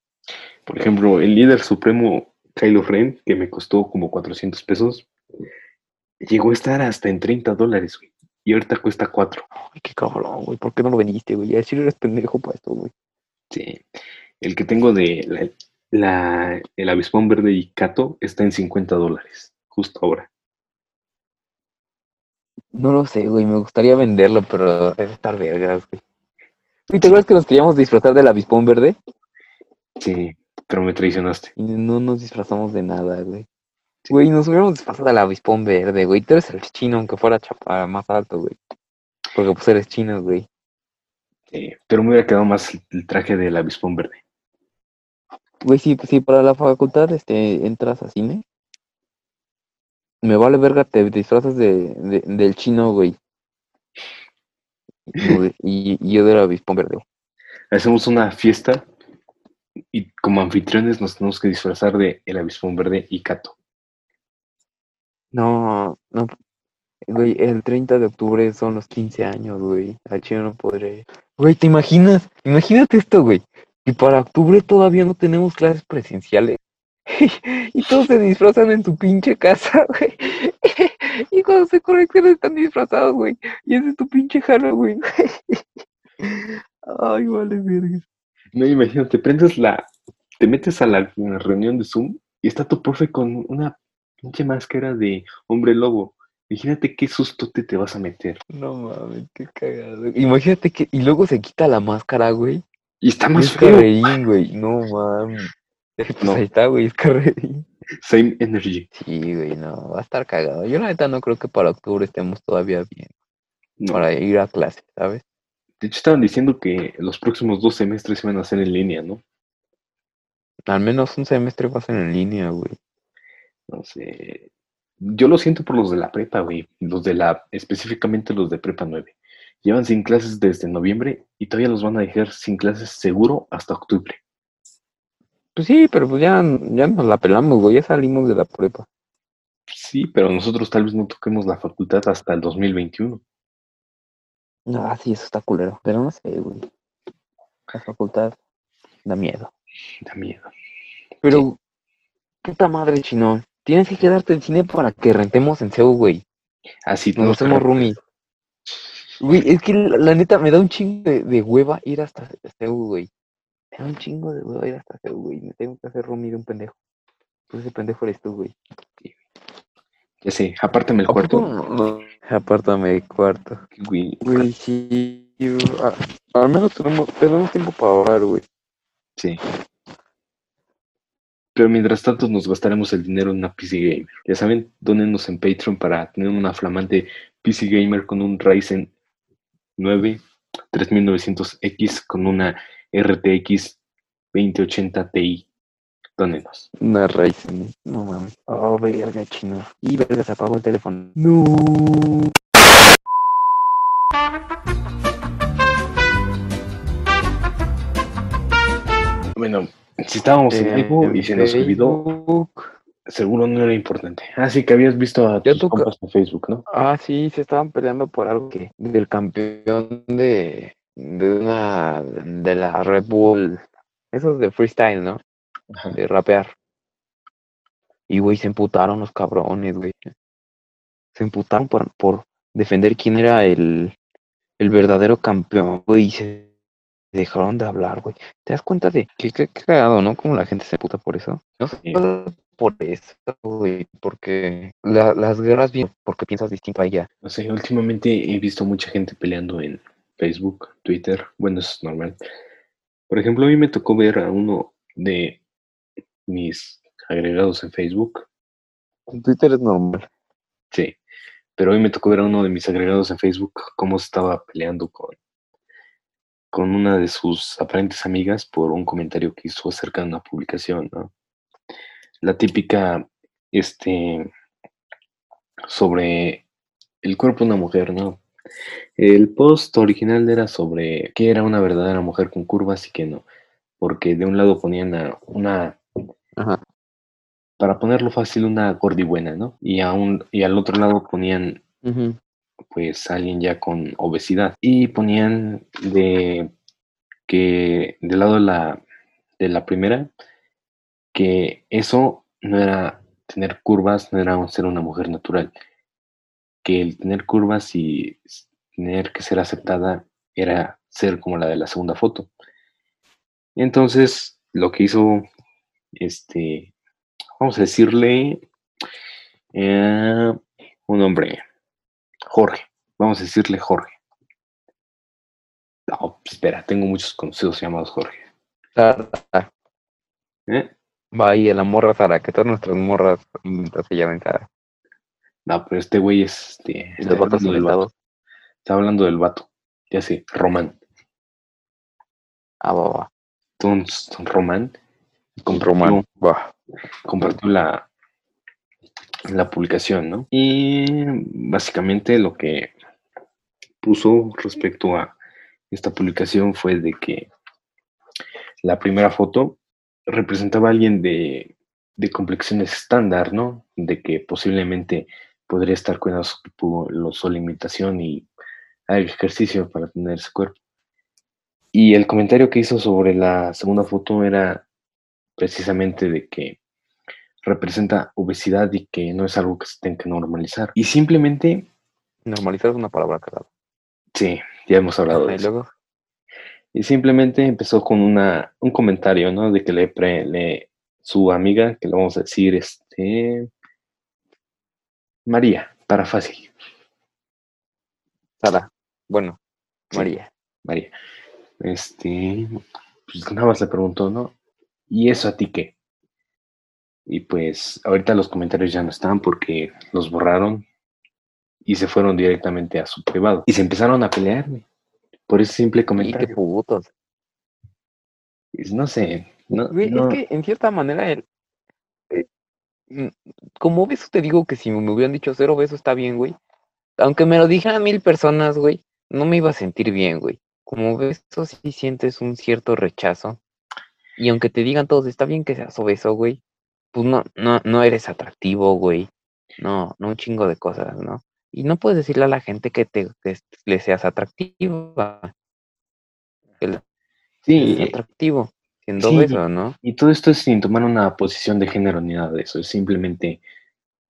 Por ejemplo, el líder supremo Kylo Ren, que me costó como 400 pesos, llegó a estar hasta en 30 dólares, güey. Y ahorita cuesta 4. Ay, qué cabrón, güey. ¿Por qué no lo vendiste, güey? Ya decir eres pendejo para esto, güey. Sí. El que tengo de la, la- el avispón verde y Cato está en 50 dólares, justo ahora. No lo sé, güey. Me gustaría venderlo, pero debe estar vergas, güey. ¿Y te acuerdas que nos queríamos disfrazar del avispón verde? Sí, pero me traicionaste. Y no nos disfrazamos de nada, güey. Güey, nos hubiéramos disfrazado del avispón verde, güey. Tú eres el chino, aunque fuera chapa más alto, güey. Porque pues eres chino, güey. Pero me hubiera quedado más el traje del avispón verde. Güey, si, si para la facultad este, entras a cine, me vale verga, te disfrazas de, de- del chino, güey. Y, y- y yo del avispón verde. Hacemos una fiesta y como anfitriones nos tenemos que disfrazar de el avispón verde y Cato. No, no. Güey, el 30 de octubre son los 15 años, güey. Al chino no podré. Güey, ¿te imaginas? Imagínate esto, güey. Y para octubre todavía no tenemos clases presenciales. y todos se disfrazan en su pinche casa, güey. y cuando se conectan están disfrazados, güey. Y ese es tu pinche Halloween, güey. Ay, vale, verga. No, imagínate, prendes la, te metes a la, la reunión de Zoom y está tu profe con una pinche máscara de hombre lobo. Imagínate qué susto te, te vas a meter. No mames, qué cagado. Imagínate que. Y luego se quita la máscara, güey. Y está Y más es feo. Carreín, güey. No mames. Pues No. ahí está, güey, es Carreín. Same energy. Sí, güey, no, va a estar cagado. Yo la neta no creo que para octubre estemos todavía bien No. para ir a clase, ¿sabes? De hecho, estaban diciendo que los próximos dos semestres iban a ser en línea, ¿no? Al menos un semestre va a ser en línea, güey. No sé. Yo lo siento por los de la prepa, güey. Los de la, específicamente los de prepa 9. Llevan sin clases desde noviembre y todavía los van a dejar sin clases seguro hasta octubre. Pues sí, pero pues ya, ya nos la pelamos, güey, ya salimos de la prepa. Sí, pero nosotros tal vez no toquemos la facultad hasta el 2021. Ah, sí, eso está culero. Pero no sé, güey. La facultad da miedo. Da miedo. Pero, puta madre, chino. Tienes que quedarte en cine para que rentemos en CEU, güey. Así Nos hacemos roomies. Güey, es que la, la neta me da un chingo de, de hueva ir hasta CEU, güey. Me da un chingo de hueva ir hasta CEU, güey. Me tengo que hacer roomie de un pendejo. Pues ese pendejo eres tú, güey. Ya sé, apártame el ¿A poco cuarto. no? No. Apártame el cuarto. Güey, Güey, sí. a- al menos tenemos, tenemos tiempo para ahorrar, güey. sí. Pero mientras tanto nos gastaremos el dinero en una PC Gamer. Ya saben, dónenos en Patreon para tener una flamante PC Gamer con un Ryzen 9 3900X con una RTX 2080 Ti. Dónenos. Una raíz, ¿no? No mames. Oh, verga, chino. Y verga, se apagó el teléfono. No. Bueno, si estábamos en vivo y se nos olvidó, Facebook. seguro no era importante. Ah, sí, que habías visto a tus compas en Facebook, ¿no? Ah, sí, se estaban peleando por algo que del campeón de, de una de la Red Bull. Esos de freestyle, ¿no? Ajá. De rapear. Y güey, se emputaron los cabrones, güey. Se emputaron por, por defender quién era el, el verdadero campeón, güey. Y se dejaron de hablar, güey. ¿Te das cuenta de qué qué qué cagado, no? Como la gente se emputa por eso. No Sí. solo por eso, güey. Porque la- las guerras vienen porque piensas distinto a ella. No sé, últimamente he visto mucha gente peleando en Facebook, Twitter. Bueno, eso es normal. Por ejemplo, a mí me tocó ver a uno de mis agregados en Facebook. En Twitter es normal. Sí. Pero hoy me tocó ver a uno de mis agregados en Facebook cómo se estaba peleando con, con una de sus aparentes amigas por un comentario que hizo acerca de una publicación, ¿no? La típica, este, sobre el cuerpo de una mujer, ¿no? El post original era sobre que era una verdadera mujer con curvas y que no, porque de un lado ponían a una, Ajá. para ponerlo fácil, una gordibuena, ¿no? Y, a un, y al otro lado ponían. Pues alguien ya con obesidad. Y ponían de que del lado de la de la primera que eso no era tener curvas no era ser una mujer natural. Que el tener curvas y tener que ser aceptada era ser como la de la segunda foto. Entonces lo que hizo este vamos a decirle eh, un hombre Jorge, vamos a decirle Jorge. No, espera, tengo muchos conocidos llamados Jorge. Sara. ¿eh? Va ahí a la morra Sara, que todas nuestras morras se llaman Sara. No, pero este güey es este. Está hablando, del vato, está hablando del vato. Ya sé, Román. Ah, va, va. Entonces, Román Con compartió- Román. Va. compartió la, la publicación, ¿no? Y básicamente lo que puso respecto a esta publicación fue de que la primera foto representaba a alguien de, de complexiones estándar, ¿no? De que posiblemente podría estar pu- su alimentación y hacer ejercicio para tener ese cuerpo. Y el comentario que hizo sobre la segunda foto era precisamente de que representa obesidad y que no es algo que se tenga que normalizar. Y simplemente, Normalizar es una palabra cagada. sí, ya hemos hablado de eso. Y simplemente empezó con una, un comentario, ¿no? De que le, pre- le su amiga, que le vamos a decir, este, María, para fácil, Sara. Bueno, Sí. María. María. Este, pues nada más le preguntó, ¿no? ¿Y eso a ti qué? Y pues ahorita los comentarios ya no están porque los borraron y se fueron directamente a su privado. Y se empezaron a pelear, güey, por ese simple Y qué comentario. putos. No sé, no, Güey, no- es que en cierta manera, el, eh, mm, como beso te digo que si me hubieran dicho cero beso está bien, güey. Aunque me lo dijeran mil personas, güey, no me iba a sentir bien, güey. Como beso sí sientes un cierto rechazo. Y aunque te digan todos, está bien que seas obeso, güey, pues no, no, no eres atractivo, güey. No, no un chingo de cosas, ¿no? Y no puedes decirle a la gente que te que le seas atractiva. Le sí, seas atractivo, siendo sí. obeso, ¿no? y todo esto es sin tomar una posición de género ni nada de eso, es simplemente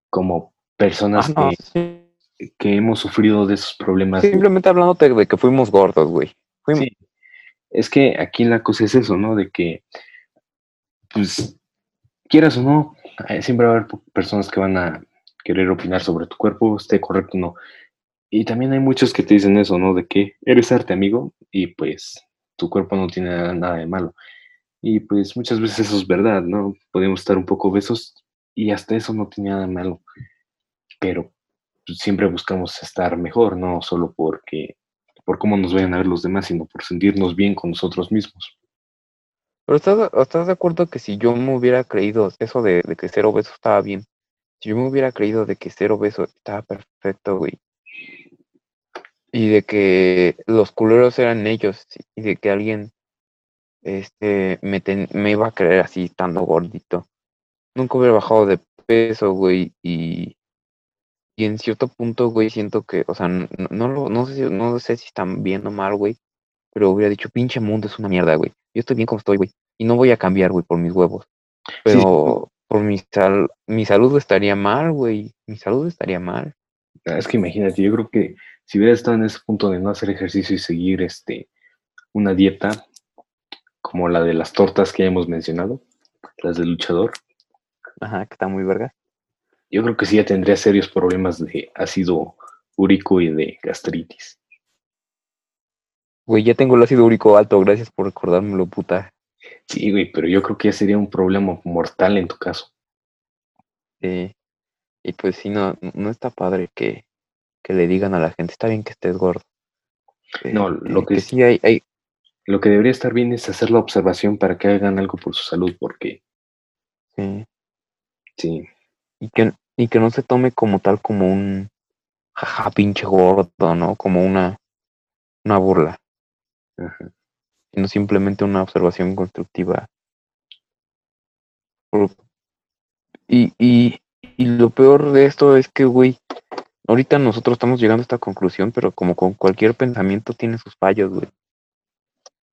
como personas Ah, no, que, sí. que hemos sufrido de esos problemas. Simplemente hablándote de que fuimos gordos, güey. Fuimos, Sí, es que aquí la cosa es eso, ¿no? De que, pues, quieras o no, eh, siempre va a haber personas que van a querer opinar sobre tu cuerpo, esté correcto o no. Y también hay muchos que te dicen eso, ¿no? De que eres arte, amigo, y pues tu cuerpo no tiene nada, de malo. Y pues muchas veces eso es verdad, ¿no? Podemos estar un poco obesos y hasta eso no tiene nada de malo. Pero siempre buscamos estar mejor, no solo porque por cómo nos vayan a ver los demás, sino por sentirnos bien con nosotros mismos. Pero ¿estás, ¿estás de acuerdo que si yo me hubiera creído eso de, de que ser obeso estaba bien? Si yo me hubiera creído de que ser obeso estaba perfecto, güey. Y de que los culeros eran ellos. Y de que alguien este, me, me iba a creer así, estando gordito. Nunca hubiera bajado de peso, güey. Y, y en cierto punto, güey, siento que, o sea, no, no, no sé, no sé si están bien o mal, güey. Pero hubiera dicho, pinche mundo es una mierda, güey. Yo estoy bien como estoy, güey. Y no voy a cambiar, güey, por mis huevos. Pero por mi, sal mi salud estaría mal, güey. Mi salud estaría mal. Ah, Es que imagínate, yo creo que si hubiera estado en ese punto de no hacer ejercicio y seguir este, una dieta como la de las tortas que ya hemos mencionado, las del luchador, Ajá, que está muy verga. yo creo que sí ya tendría serios problemas de ácido úrico y de gastritis. Güey, ya tengo el ácido úrico alto. Gracias por recordármelo, puta. Sí, güey, pero yo creo que ya sería un problema mortal en tu caso. Eh, y pues sí, no, no está padre que, que le digan a la gente, está bien que estés gordo. No, Este, lo que es- sí hay, hay, Lo que debería estar bien es hacer la observación para que hagan algo por su salud, porque sí, sí, y que, y que no se tome como tal como un jaja pinche gordo, ¿no? Como una, una burla, ajá. sino simplemente una observación constructiva. Y, y, y lo peor de esto es que, güey, ahorita nosotros estamos llegando a esta conclusión, pero como con cualquier pensamiento tiene sus fallos, güey.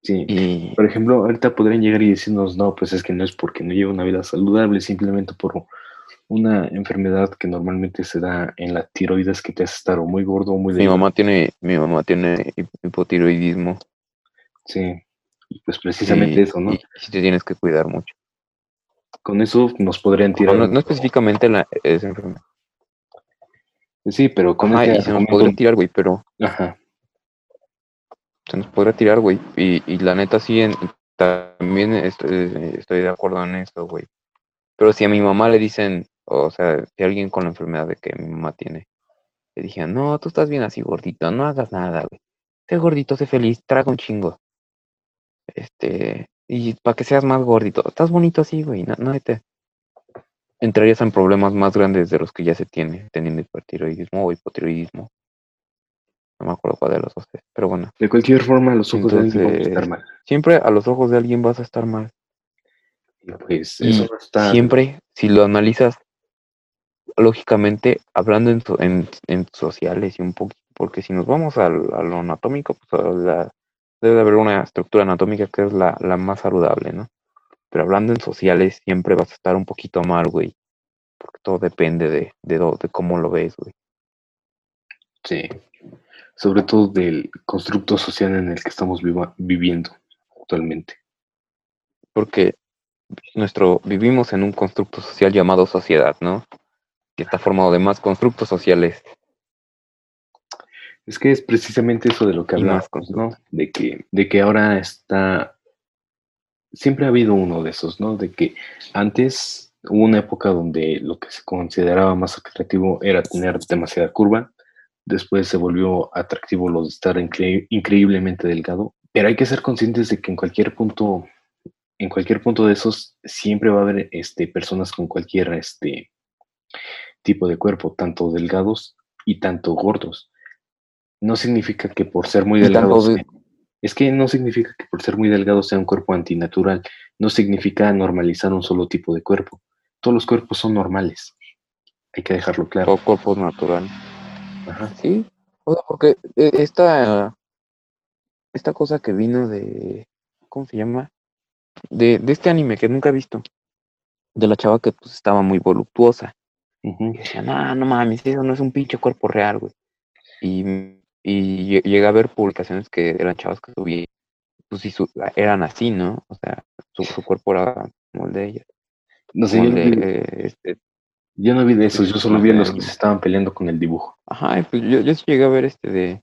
sí. Y Por ejemplo, ahorita podrían llegar y decirnos, no, pues es que no es porque no lleva una vida saludable, simplemente por una enfermedad que normalmente se da en la tiroides que te hace estar o muy gordo o muy mi mamá tiene, mi mamá tiene hip- hipotiroidismo. Sí, pues precisamente eso, ¿no? y sí te tienes que cuidar mucho. Con eso nos podrían tirar. no, no específicamente la, esa enfermedad. Sí, pero con Ajá, este y se nos podría tirar, güey, pero Ajá, se nos podría tirar, güey. Y, y la neta sí, en- también estoy, estoy de acuerdo en eso, güey. Pero si a mi mamá le dicen, o sea, si alguien con la enfermedad de que mi mamá tiene, le dijeron, no, tú estás bien así gordito, no hagas nada, güey. Sé gordito, sé feliz, traga un chingo. Este, y para que seas más gordito, estás bonito así, güey, no, no te entrarías en problemas más grandes de los que ya se tiene, teniendo hipertiroidismo o hipotiroidismo. No me acuerdo cuál de los dos es, pero bueno. de cualquier forma, los ojos de alguien van a estar mal. Siempre a los ojos de alguien vas a estar mal. Y pues Y eso no está. siempre, si lo analizas lógicamente, hablando en, en, en sociales y un poco, porque si nos vamos al- a, lo anatómico, pues a la- debe haber una estructura anatómica que es la, la más saludable, ¿no? Pero hablando en sociales, siempre vas a estar un poquito mal, güey. Porque todo depende de, de, cómo lo ves, güey. Sí. Sobre todo del constructo social en el que estamos viva- viviendo. actualmente. Porque nuestro, vivimos en un constructo social llamado sociedad, ¿no? Que está formado de más constructos sociales. Es que es precisamente eso de lo que hablamos, ¿no? De que, de que ahora está. Siempre ha habido uno de esos, ¿no? De que antes hubo una época donde lo que se consideraba más atractivo era tener demasiada curva. Después se volvió atractivo lo de estar incre- increíblemente delgado. Pero hay que ser conscientes de que en cualquier punto, en cualquier punto de esos, siempre va a haber este, personas con cualquier este, tipo de cuerpo, tanto delgados y tanto gordos. No significa que por ser muy Y tanto delgados. de- Es que no significa que por ser muy delgado sea un cuerpo antinatural. No significa normalizar un solo tipo de cuerpo. Todos los cuerpos son normales. Hay que dejarlo claro. Todo cuerpo natural. Ajá. Sí, o sea, porque eh, esta, esta cosa que vino de, ¿cómo se llama? De, de este anime que nunca he visto. De la chava que pues estaba muy voluptuosa. Y decía, no, no mames, eso no es un pinche cuerpo real, güey. Y, y lle- llegué a ver publicaciones que eran chavas que subían, pues sí, su- eran así, ¿no? O sea, su, su cuerpo era como el de ella. No sé, yo no, vi, eh, este, yo no vi de esos, yo solo vi a los que se estaban peleando con el dibujo. Ajá, pues yo, yo sí llegué a ver este de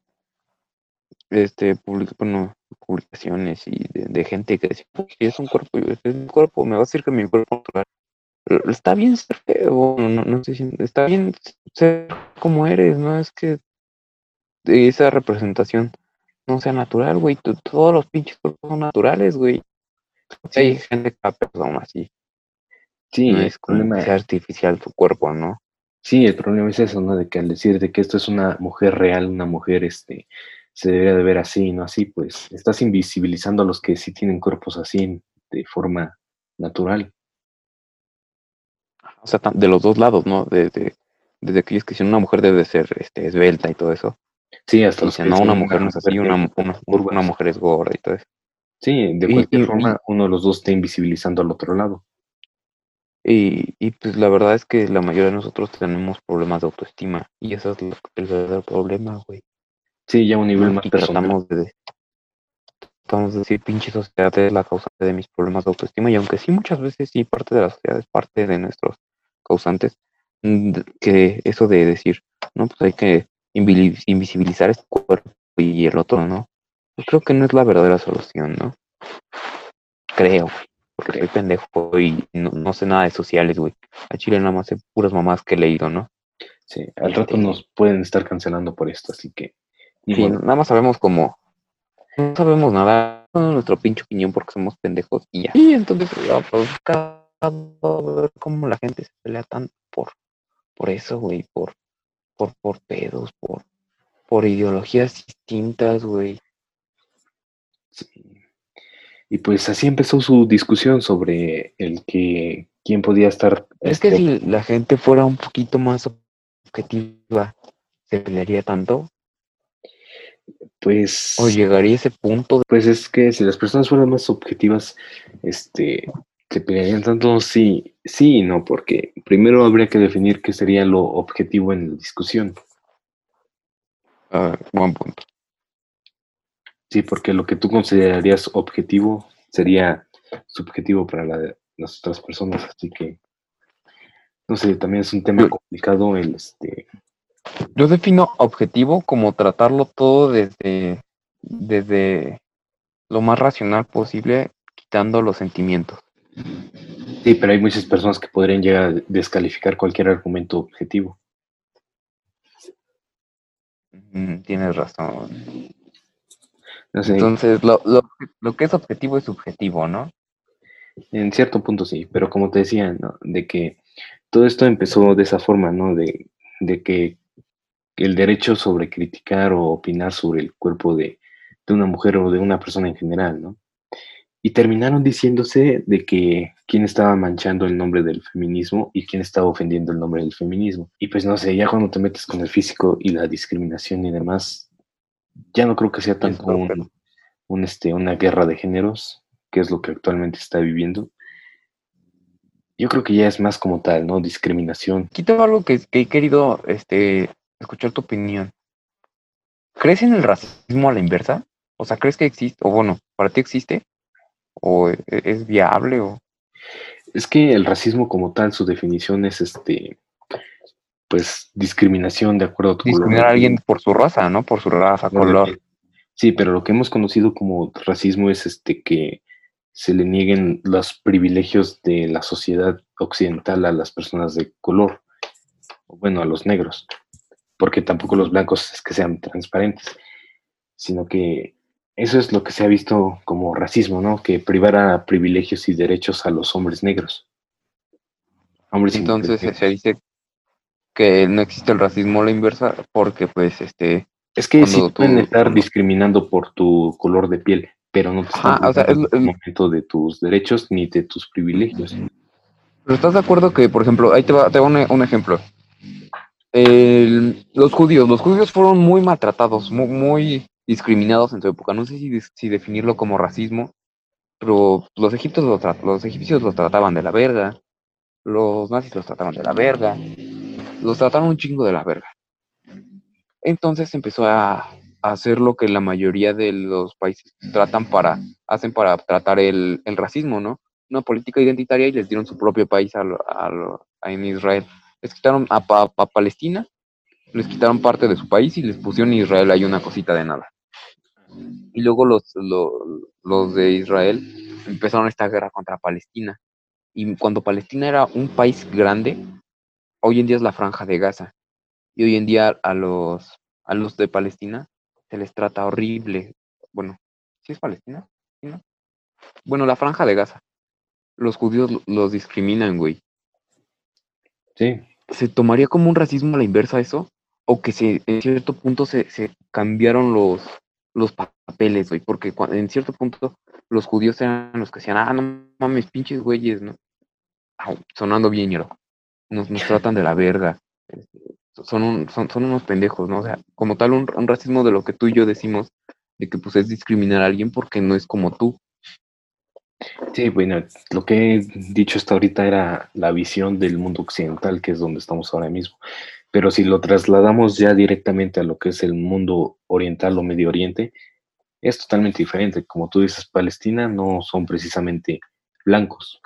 este public- bueno, publicaciones y de, de gente que decía, "Uy, si es un cuerpo, es un cuerpo, me va a decir que mi cuerpo Está bien ser feo, no, no sé si está bien ser como eres, no es que esa representación no sea natural, güey. to- Todos los pinches cuerpos son naturales, güey. Sí. Hay gente que persona así, Sí, no es como problema, que sea artificial tu cuerpo, ¿no? sí, el problema es eso, ¿no? De que al decir de que esto es una mujer real, una mujer, este, se debería de ver así, no así, pues estás invisibilizando a los que sí tienen cuerpos así de forma natural. O sea, de los dos lados, ¿no? Desde, desde aquellos que dicen una mujer debe de ser este, esbelta y todo eso. Sí, hasta que dicen, no, una mujer no es así, una, una, mujer es gorda y todo eso. Sí, de cualquier y- forma, uno de los dos está invisibilizando al otro lado. Y, y pues la verdad es que la mayoría de nosotros tenemos problemas de autoestima. Y eso es el verdadero problema, güey. Sí, ya a un nivel más Y personal. tratamos de, tratamos de decir, pinche sociedad es la causante de mis problemas de autoestima. Y aunque sí, muchas veces sí, parte de la sociedad es parte de nuestros causantes, mm, que eso de decir, no, pues hay que invisibilizar este cuerpo y el otro, ¿no? Yo creo que no es la verdadera solución, ¿no? Creo, güey, porque soy pendejo y no, no sé nada de sociales, güey. A Chile nada más sé puras mamás que he leído, ¿no? Sí, al rato Este- nos pueden estar cancelando por esto, así que. Sí, nada más sabemos como. No sabemos nada, no, nuestro pinche opinión porque somos pendejos y ya. Y entonces, ya, pues, cada ver cómo la gente se pelea tanto por, por eso, güey, por, por, por pedos, por, por ideologías distintas, güey. Sí. Y pues así empezó su discusión sobre el que quién podía estar. Es que este, si la gente fuera un poquito más objetiva, ¿se pelearía tanto? Pues, ¿O llegaría a ese punto? de- pues es que si las personas fueran más objetivas, este, se pelearían tanto, sí, sí y no, porque primero habría que definir qué sería lo objetivo en la discusión. Ah, buen punto. Sí, porque lo que tú considerarías objetivo sería subjetivo para la- las otras personas, así que no sé, también es un tema Yo- complicado el este Yo defino objetivo como tratarlo todo desde, desde lo más racional posible, quitando los sentimientos. Sí, pero hay muchas personas que podrían llegar a descalificar cualquier argumento objetivo. Mm, tienes razón. No sé, Entonces, lo, lo, lo que es objetivo es subjetivo, ¿no? en cierto punto sí, pero como te decía, ¿no? de que todo esto empezó de esa forma, ¿no? De, de que el derecho sobre criticar o opinar sobre el cuerpo de, de una mujer o de una persona en general, ¿no? Y terminaron diciéndose de que quién estaba manchando el nombre del feminismo y quién estaba ofendiendo el nombre del feminismo. Y pues no sé, ya cuando te metes con el físico y la discriminación y demás, ya no creo que sea tanto un, un, este, una guerra de géneros, que es lo que actualmente está viviendo. Yo creo que ya es más como tal, ¿no? Discriminación. Quito algo que, que he querido este, escuchar tu opinión. ¿Crees en el racismo a la inversa? O sea, ¿crees que existe? O bueno, ¿para ti existe? O e- es, viable o Es que el racismo como tal, su definición es este, pues discriminación de acuerdo a tu color discriminar a alguien por su raza, ¿no? Por su raza, color. Sí, pero lo que hemos conocido como racismo es este que se le nieguen los privilegios de la sociedad occidental a las personas de color, bueno, a los negros, porque tampoco los blancos es que sean transparentes, sino que eso es lo que se ha visto como racismo, ¿no? Que privara privilegios y derechos a los hombres negros. Hombres Entonces se, dice que no existe el racismo a la inversa porque pues este Es que sí Cuando pueden tú- estar discriminando por tu color de piel, pero no te están o sea, ningún momento de tus derechos ni de tus privilegios. Pero estás de acuerdo que, por ejemplo, ahí te va, te va un, un ejemplo. El- los judíos, los judíos fueron muy maltratados, muy, muy discriminados en su época. No sé si, definirlo como racismo, pero los egipcios los, los egipcios los trataban de la verga, los nazis los trataban de la verga, los trataron un chingo de la verga. Entonces empezó a, hacer lo que la mayoría de los países tratan para, hacen para tratar el, el racismo, ¿no? Una política identitaria y les dieron su propio país a, a en Israel. Les quitaron a, a Palestina, les quitaron parte de su país y les pusieron Israel ahí una cosita de nada. Y luego los, lo- los de Israel empezaron esta guerra contra Palestina. Y cuando Palestina era un país grande, hoy en día es la franja de Gaza. Y hoy en día a los, a los de Palestina se les trata horrible. Bueno, ¿sí es Palestina? ¿Sí, no? Bueno, la franja de Gaza. Los judíos lo- los discriminan, güey. Sí, ¿Se tomaría como un racismo a la inversa eso? ¿O que se, en cierto punto se, se cambiaron los, los papeles, güey? Porque en cierto punto los judíos eran los que decían, ah, no mames, pinches güeyes, ¿no? Sonando bien. Nos, tratan de la verga. este, Son, un- son, son unos pendejos, ¿no? O sea, como tal, un, un racismo de lo que tú y yo decimos, de que pues es discriminar a alguien porque no es como tú. sí, bueno, lo que he dicho hasta ahorita era la visión del mundo occidental, que es donde estamos ahora mismo. Pero si lo trasladamos ya directamente a lo que es el mundo oriental o Medio Oriente, es totalmente diferente. Como tú dices, Palestina no son precisamente blancos,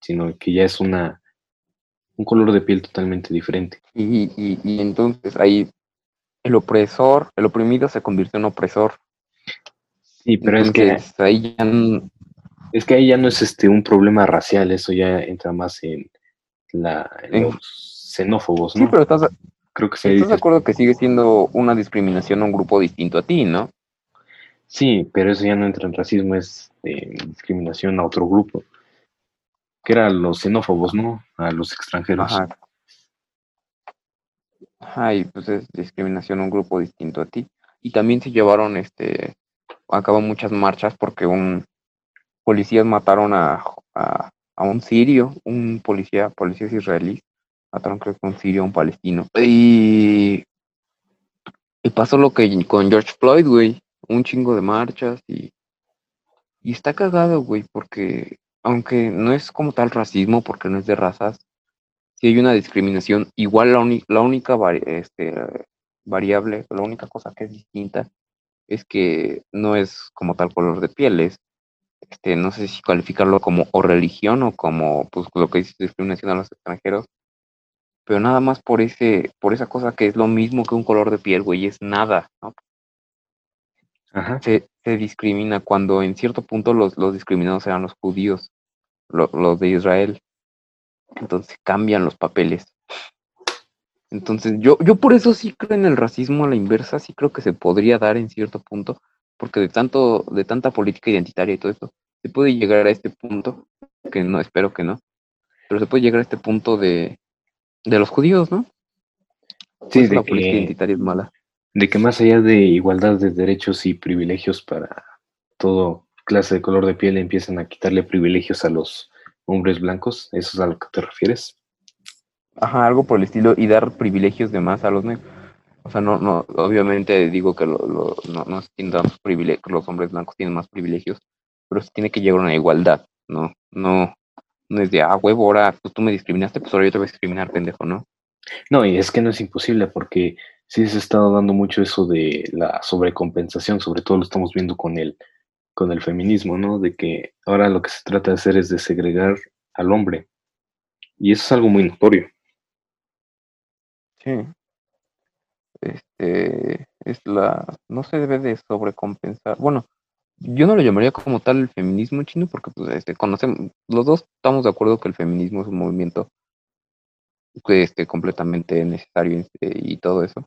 sino que ya es una un color de piel totalmente diferente. Y, y, y entonces ahí el opresor, el oprimido se convirtió en opresor. Sí, pero es que ahí ya n- Es que ahí ya no es este un problema racial, eso ya entra más en, la, en En- los xenófobos, Sí, ¿no? pero estás, Creo que se estás de acuerdo que sigue siendo una discriminación a un grupo distinto a ti, ¿no? Sí, pero eso ya no entra en racismo, es eh, discriminación a otro grupo. Que eran los xenófobos, ¿no? A los extranjeros. Ajá. Ajá, y pues es discriminación a un grupo distinto a ti. Y también se llevaron, este, a cabo muchas marchas porque un policías mataron a, a, a un sirio, un policía, policías israelíes, mataron creo que un sirio, un palestino. Y, y pasó lo que con George Floyd, güey, un chingo de marchas y, y está cagado, güey, porque aunque no es como tal racismo, porque no es de razas, si hay una discriminación, igual la, la única este, variable, la única cosa que es distinta es que no es como tal color de piel, es, este, no sé si calificarlo como o religión o como pues lo que dice discriminación a los extranjeros, pero nada más por ese, por esa cosa que es lo mismo que un color de piel, güey, es nada, ¿no? Ajá. se, se discrimina cuando en cierto punto los, los discriminados eran los judíos, lo- los de Israel. Entonces cambian los papeles. Entonces yo, yo por eso sí creo en el racismo a la inversa, sí creo que se podría dar en cierto punto, porque de tanto, de tanta política identitaria y todo esto, se puede llegar a este punto, que no, espero que no, pero se puede llegar a este punto de, de los judíos, ¿no? Sí, eso de la política que, identitaria es mala. de que más allá de igualdad de derechos y privilegios para todo clase de color de piel, empiezan a quitarle privilegios a los hombres blancos. ¿Eso es a lo que te refieres? Ajá, algo por el estilo y dar privilegios de más a los negros. O sea, no, no, obviamente digo que lo, lo- no, no privilegios, los hombres blancos tienen más privilegios, pero sí tiene que llegar a una igualdad, ¿no? No, no es de, ah, huevo, ahora pues, tú me discriminaste, pues ahora yo te voy a discriminar, pendejo, ¿no? No, y es que no es imposible porque sí se ha estado dando mucho eso de la sobrecompensación, sobre todo lo estamos viendo con el con el feminismo, ¿no? De que ahora lo que se trata de hacer es de segregar al hombre. Y eso es algo muy notorio. Sí. Este, es la, no se debe de sobrecompensar. Bueno, yo no lo llamaría como tal el feminismo chino porque pues este conocemos, los dos estamos de acuerdo que el feminismo es un movimiento que este completamente necesario este, y todo eso.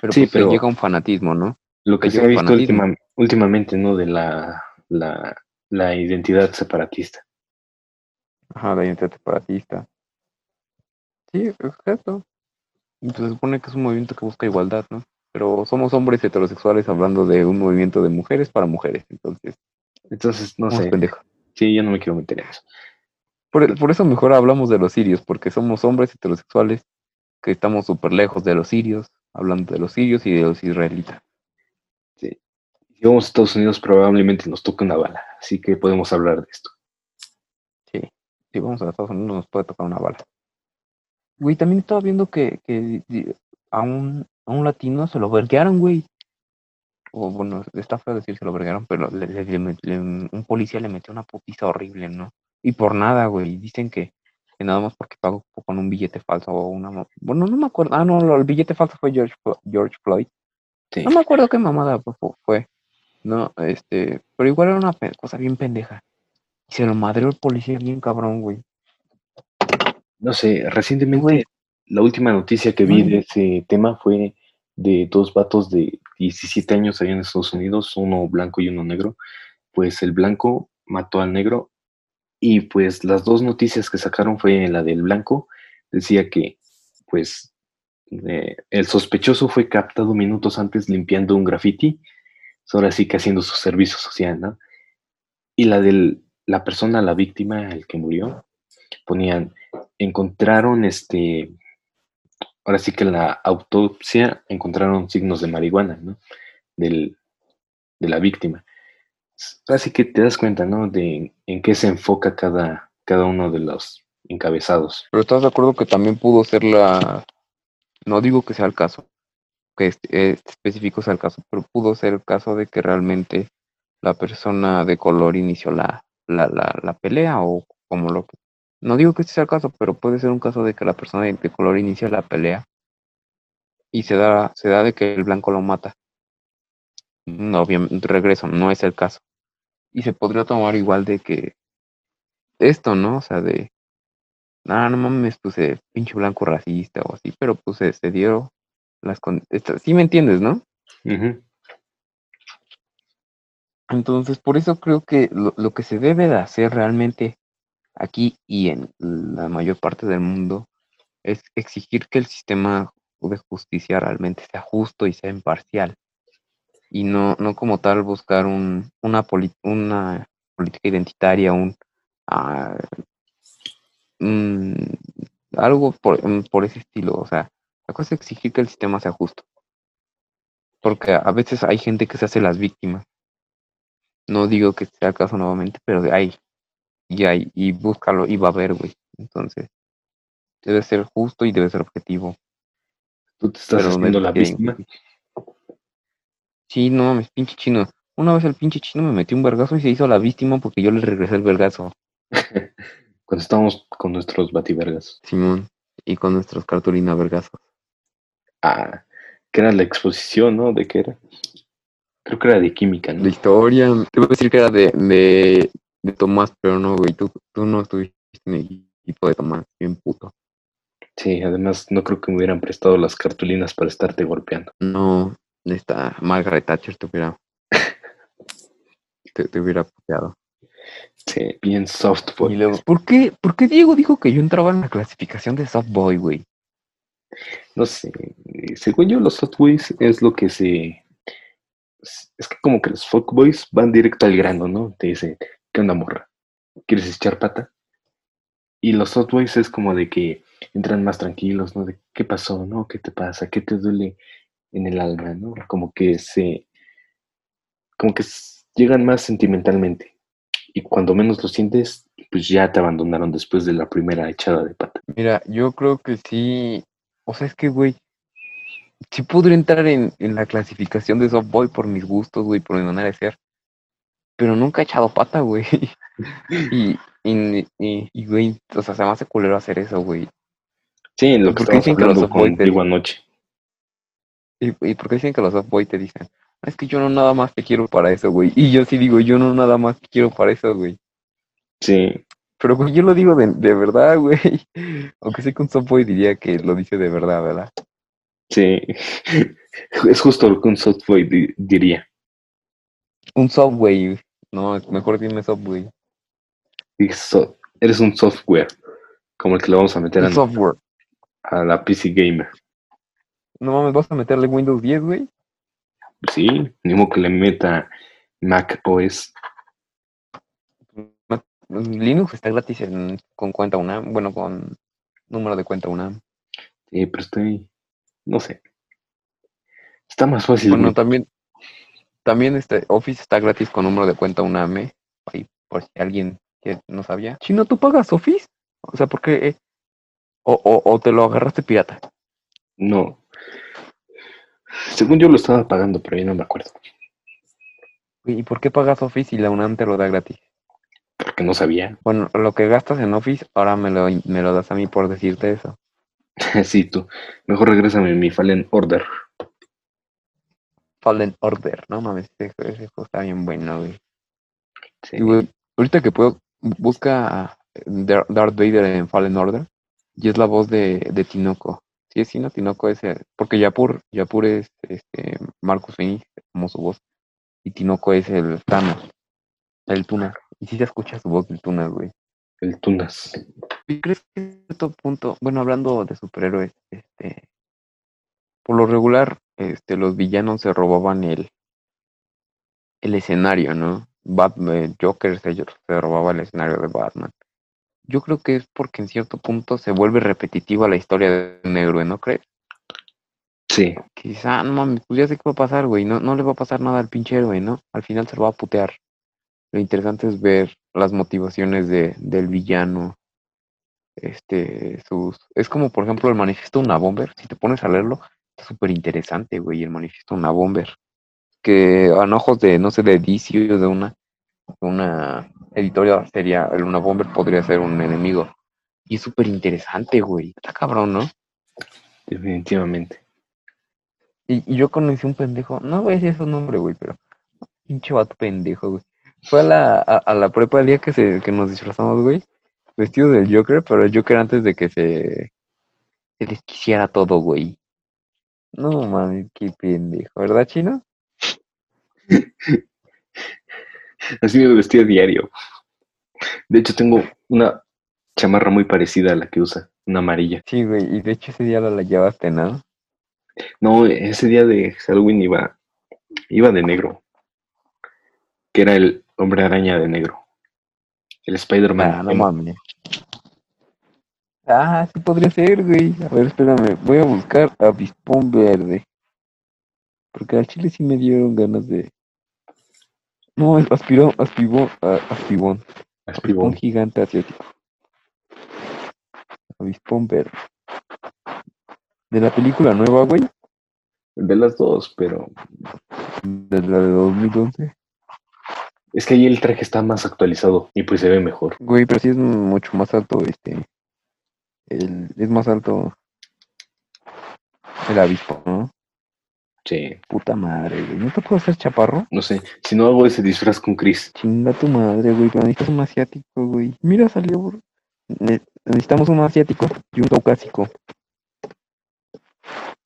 Pero Sí, pues pero- llega a un fanatismo, ¿no? Lo que Que se ha visto última- últimamente, ¿no? De la, la, la identidad separatista. Ajá, la identidad separatista. Sí, exacto. Pues, se supone que es un movimiento que busca igualdad, ¿no? Pero somos hombres heterosexuales hablando de un movimiento de mujeres para mujeres, entonces, Entonces, no sé. Sí, yo no me quiero meter en eso. Por, por eso mejor hablamos de los sirios, porque somos hombres heterosexuales que estamos súper lejos de los sirios, hablando de los sirios y de los israelitas. Si vamos a Estados Unidos, probablemente nos toque una bala. Así que podemos hablar de esto. Si vamos a Estados Unidos nos puede tocar una bala. Güey, también estaba viendo que, que di- a, un, latino se lo verguearon, güey. O bueno, está feo decir se lo verguearon, pero le- un policía le metió una putiza horrible, ¿no? Y por nada, güey. Dicen que, que nada más porque pagó con un billete falso o una... Bueno, no me acuerdo. Ah, no, el billete falso fue George, George Floyd. Sí. No me acuerdo qué mamada fu- fu- fue. No, este, pero igual era una cosa bien pendeja. Y se lo madreó el policía bien cabrón, güey. No sé, recientemente Güey. La última noticia que vi de ese tema fue de dos vatos de 17 años allá en Estados Unidos, uno blanco y uno negro. Pues el blanco mató al negro y pues las dos noticias que sacaron fue la del blanco, decía que pues eh, el sospechoso fue captado minutos antes limpiando un graffiti, ahora sí que haciendo su servicio social, ¿no? Y la de la persona, la víctima, el que murió, ponían, encontraron este, ahora sí que en la autopsia encontraron signos de marihuana, ¿no? Del, de la víctima. Así que te das cuenta, ¿no? De en qué se enfoca cada, cada uno de los encabezados. Pero estás de acuerdo que también pudo ser la. No digo que sea el caso, que específico sea el caso, pero pudo ser el caso de que realmente la persona de color inició la, la, la, la pelea o como lo que. No digo que este sea el caso, pero puede ser un caso de que la persona de, color inicia la pelea y se da, se da de que el blanco lo mata. No, obviamente, regreso, no es el caso. Y se podría tomar igual de que esto, ¿no? O sea, de, no, no mames, pues eh, pinche blanco racista o así, pero pues eh, se dieron las con esta- sí me entiendes, ¿no? Entonces, por eso creo que lo, lo que se debe de hacer realmente aquí y en la mayor parte del mundo es exigir que el sistema de justicia realmente sea justo y sea imparcial. Y no, no como tal buscar un, una, una política identitaria, un, ah, algo por, por ese estilo. O sea, la cosa es exigir que el sistema sea justo. Porque a veces hay gente que se hace las víctimas. No digo que sea caso nuevamente, pero hay. Y hay, y búscalo, y va a haber, güey. Entonces, debe ser justo y debe ser objetivo. Tú te estás Pero haciendo la víctima. Sí, no mames, pinche chino. Una vez el pinche chino me metió un vergazo y se hizo la víctima porque yo le regresé el vergazo. Cuando estábamos con nuestros bativergas. Simón. Y con nuestros cartulina vergazos. Ah, que era la exposición, ¿no? ¿De qué era? Creo que era de química, ¿no? La historia. Te voy a decir que era de, de, de Tomás, pero no, güey. Tú, tú no estuviste en el equipo de Tomás. Bien puto. Sí, además no creo que me hubieran prestado las cartulinas para estarte golpeando. No, esta Margaret Thatcher te hubiera. te, te hubiera puteado. Sí, bien soft Y boy. luego, ¿por qué, ¿por qué Diego dijo que yo entraba en la clasificación de soft boy, güey? No sé, según yo los fuckboys es lo que se... Es es que como que los fuckboys van directo al grano, ¿no? Te dicen, ¿qué onda morra? ¿Quieres echar pata? Y los softboys es como de que entran más tranquilos, ¿no? De qué pasó, ¿no? ¿Qué te pasa? ¿Qué te duele en el alma, ¿no? Como que se... Como que llegan más sentimentalmente. Y cuando menos lo sientes, pues ya te abandonaron después de la primera echada de pata. Mira, yo creo que sí. O sea, es que, güey, sí podría entrar en, en la clasificación de soft boy por mis gustos, güey, por mi manera de ser. Pero nunca he echado pata, güey. y, y, y, y, güey, o sea, se me hace culero hacer eso, güey. Sí, lo que ¿Por qué estamos dicen que los softboy te- contigo anoche. ¿Y, y por qué dicen que los softboy te dicen? Es que yo no nada más te quiero para eso, güey. Y yo sí digo, yo no nada más te quiero para eso, güey. Sí, Pero güey, yo lo digo de, de verdad, güey. Aunque sé que un softboy diría que lo dice de verdad, ¿verdad? sí. es justo lo que un softboy di- diría. Un softway. No, mejor dime so- eres un software, como el que le vamos a meter Un a, software. a la PC Gamer. No mames, vas a meterle Windows 10, güey. Sí, ni modo que le meta Mac OS. Linux está gratis en- con cuenta UNAM. Bueno, con número de cuenta UNAM. Sí, pero estoy, no sé. Está más fácil. Bueno, güey. también, también este Office está gratis con número de cuenta UNAM. ¿eh? Ahí, por si alguien que no sabía. Chino, ¿tú pagas Office? O sea, ¿por qué? eh? O, o, o te lo agarraste pirata. No. Según yo lo estaba pagando, pero ya no me acuerdo. ¿Y por qué pagas Office y la UNAM te lo da gratis? Porque no sabía. Bueno, lo que gastas en Office, ahora me lo, me lo das a mí por decirte eso. sí, tú. Mejor regrésame mi Fallen Order. Fallen Order, no mames, ese, ese juego está bien bueno, güey. Sí. Y, güey, ahorita que puedo, busca Darth Vader en Fallen Order y es la voz de, de Tinoco. Sí, es no, Tinoco es el- porque Yapur, Yapur es este Marcus Phoenix, como su voz, y Tinoco es el Thanos, el Tuna. Y sí se escucha su voz del Tuna, güey. El Tunas. ¿Y crees que a cierto punto, bueno, hablando de superhéroes, este, por lo regular, este, los villanos se robaban el, el escenario, ¿no? Batman, Joker se, se robaba el escenario de Batman. Yo creo que es porque en cierto punto se vuelve repetitiva la historia de héroe, ¿no crees? Sí, Quizá, no mames, pues ya sé qué va a pasar, güey. No, no le va a pasar nada al pinche héroe, ¿no? Al final se lo va a putear. Lo interesante es ver las motivaciones de, del villano. Este, sus. Es como, por ejemplo, el manifiesto de una bomber. Si te pones a leerlo, súper interesante, güey. El manifiesto de una bomber. Que a ojos de, no sé, de DC o de una, de una editorial sería, el una bomber podría ser un enemigo. Y es súper interesante, güey. Está cabrón, ¿no? definitivamente. Y, y yo conocí un pendejo, no voy a decir su nombre, güey, pero pinche vato pendejo, güey. Fue a la, a, a la prepa el día que, se, que nos disfrazamos, güey, vestido del Joker, pero el Joker antes de que se, se desquiciara todo, güey. No mames, qué pendejo, ¿verdad, chino? Así me vestía diario. De hecho, tengo una chamarra muy parecida a la que usa, una amarilla. Sí, güey, y de hecho ese día la, la llevaste, ¿no? No, ese día de Halloween iba, iba de negro. Que era el hombre araña de negro. El Spider-Man. Ah, no mames. Ah, sí podría ser, güey. A ver, espérame, voy a buscar avispón verde. Porque al chile sí me dieron ganas de... No, es aspirón, aspibón, ah, aspibón. Aspibón. Gigante asiático. Avispón verde. De la película nueva, güey. De las dos, pero De la de 2011. es que ahí el traje está más actualizado y pues se ve mejor. Güey, pero sí es mucho más alto, este... El, es más alto el avispón, ¿no? Sí, Puta madre, güey. ¿No te puedo hacer chaparro? no sé. Si no hago ese disfraz con Chris, Chinga tu madre, güey. Pero necesitas un asiático, güey. Mira, salió. Ne- necesitamos un asiático y un caucásico.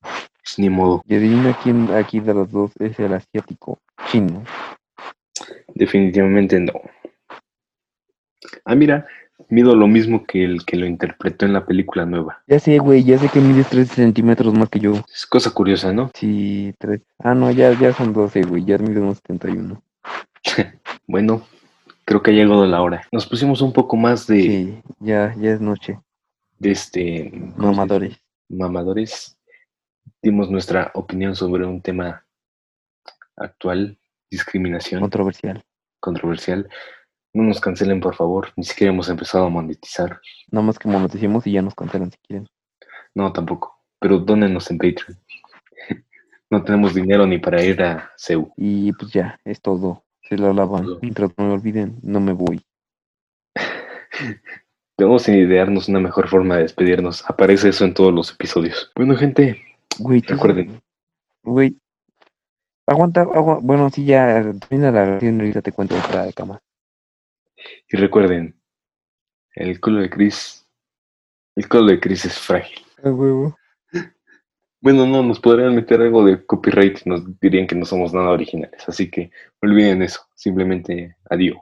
pues ni modo. Y adivina quién aquí de los dos es el asiático chino. Definitivamente no. Ah, mira, mido lo mismo que el que lo interpretó en la película nueva. Ya sé, güey. Ya sé que mides 13 centímetros más que yo. Es cosa curiosa, ¿no? Sí, 3. Ah, no, ya, ya son 12, güey. Ya mido unos 71. Bueno, creo que ha llegado la hora. Nos pusimos un poco más de, Sí, ya, ya es noche. de este... ¿cómo se Mamadores. Mamadores. Dimos nuestra opinión sobre un tema actual, discriminación, Controversial. controversial. No nos cancelen, por favor. Ni siquiera hemos empezado a monetizar. Nada más que moneticemos y ya nos cancelan si quieren. No, tampoco. Pero dónenos en Patreon. No tenemos dinero ni para ir a CEU. Y pues ya, es todo. Se la lavan. Mientras no me olviden, no me voy. Debemos idearnos una mejor forma de despedirnos. Aparece eso en todos los episodios. Bueno, gente, Güey, Recuerden. Güey. Aguanta, agua. Bueno, sí, ya termina la grabación y ahorita te cuento otra de cama. Y recuerden, el culo de Chris, el culo de Chris es frágil. A huevo. Bueno, no, nos podrían meter algo de copyright y nos dirían que no somos nada originales. Así que olviden eso. Simplemente adiós.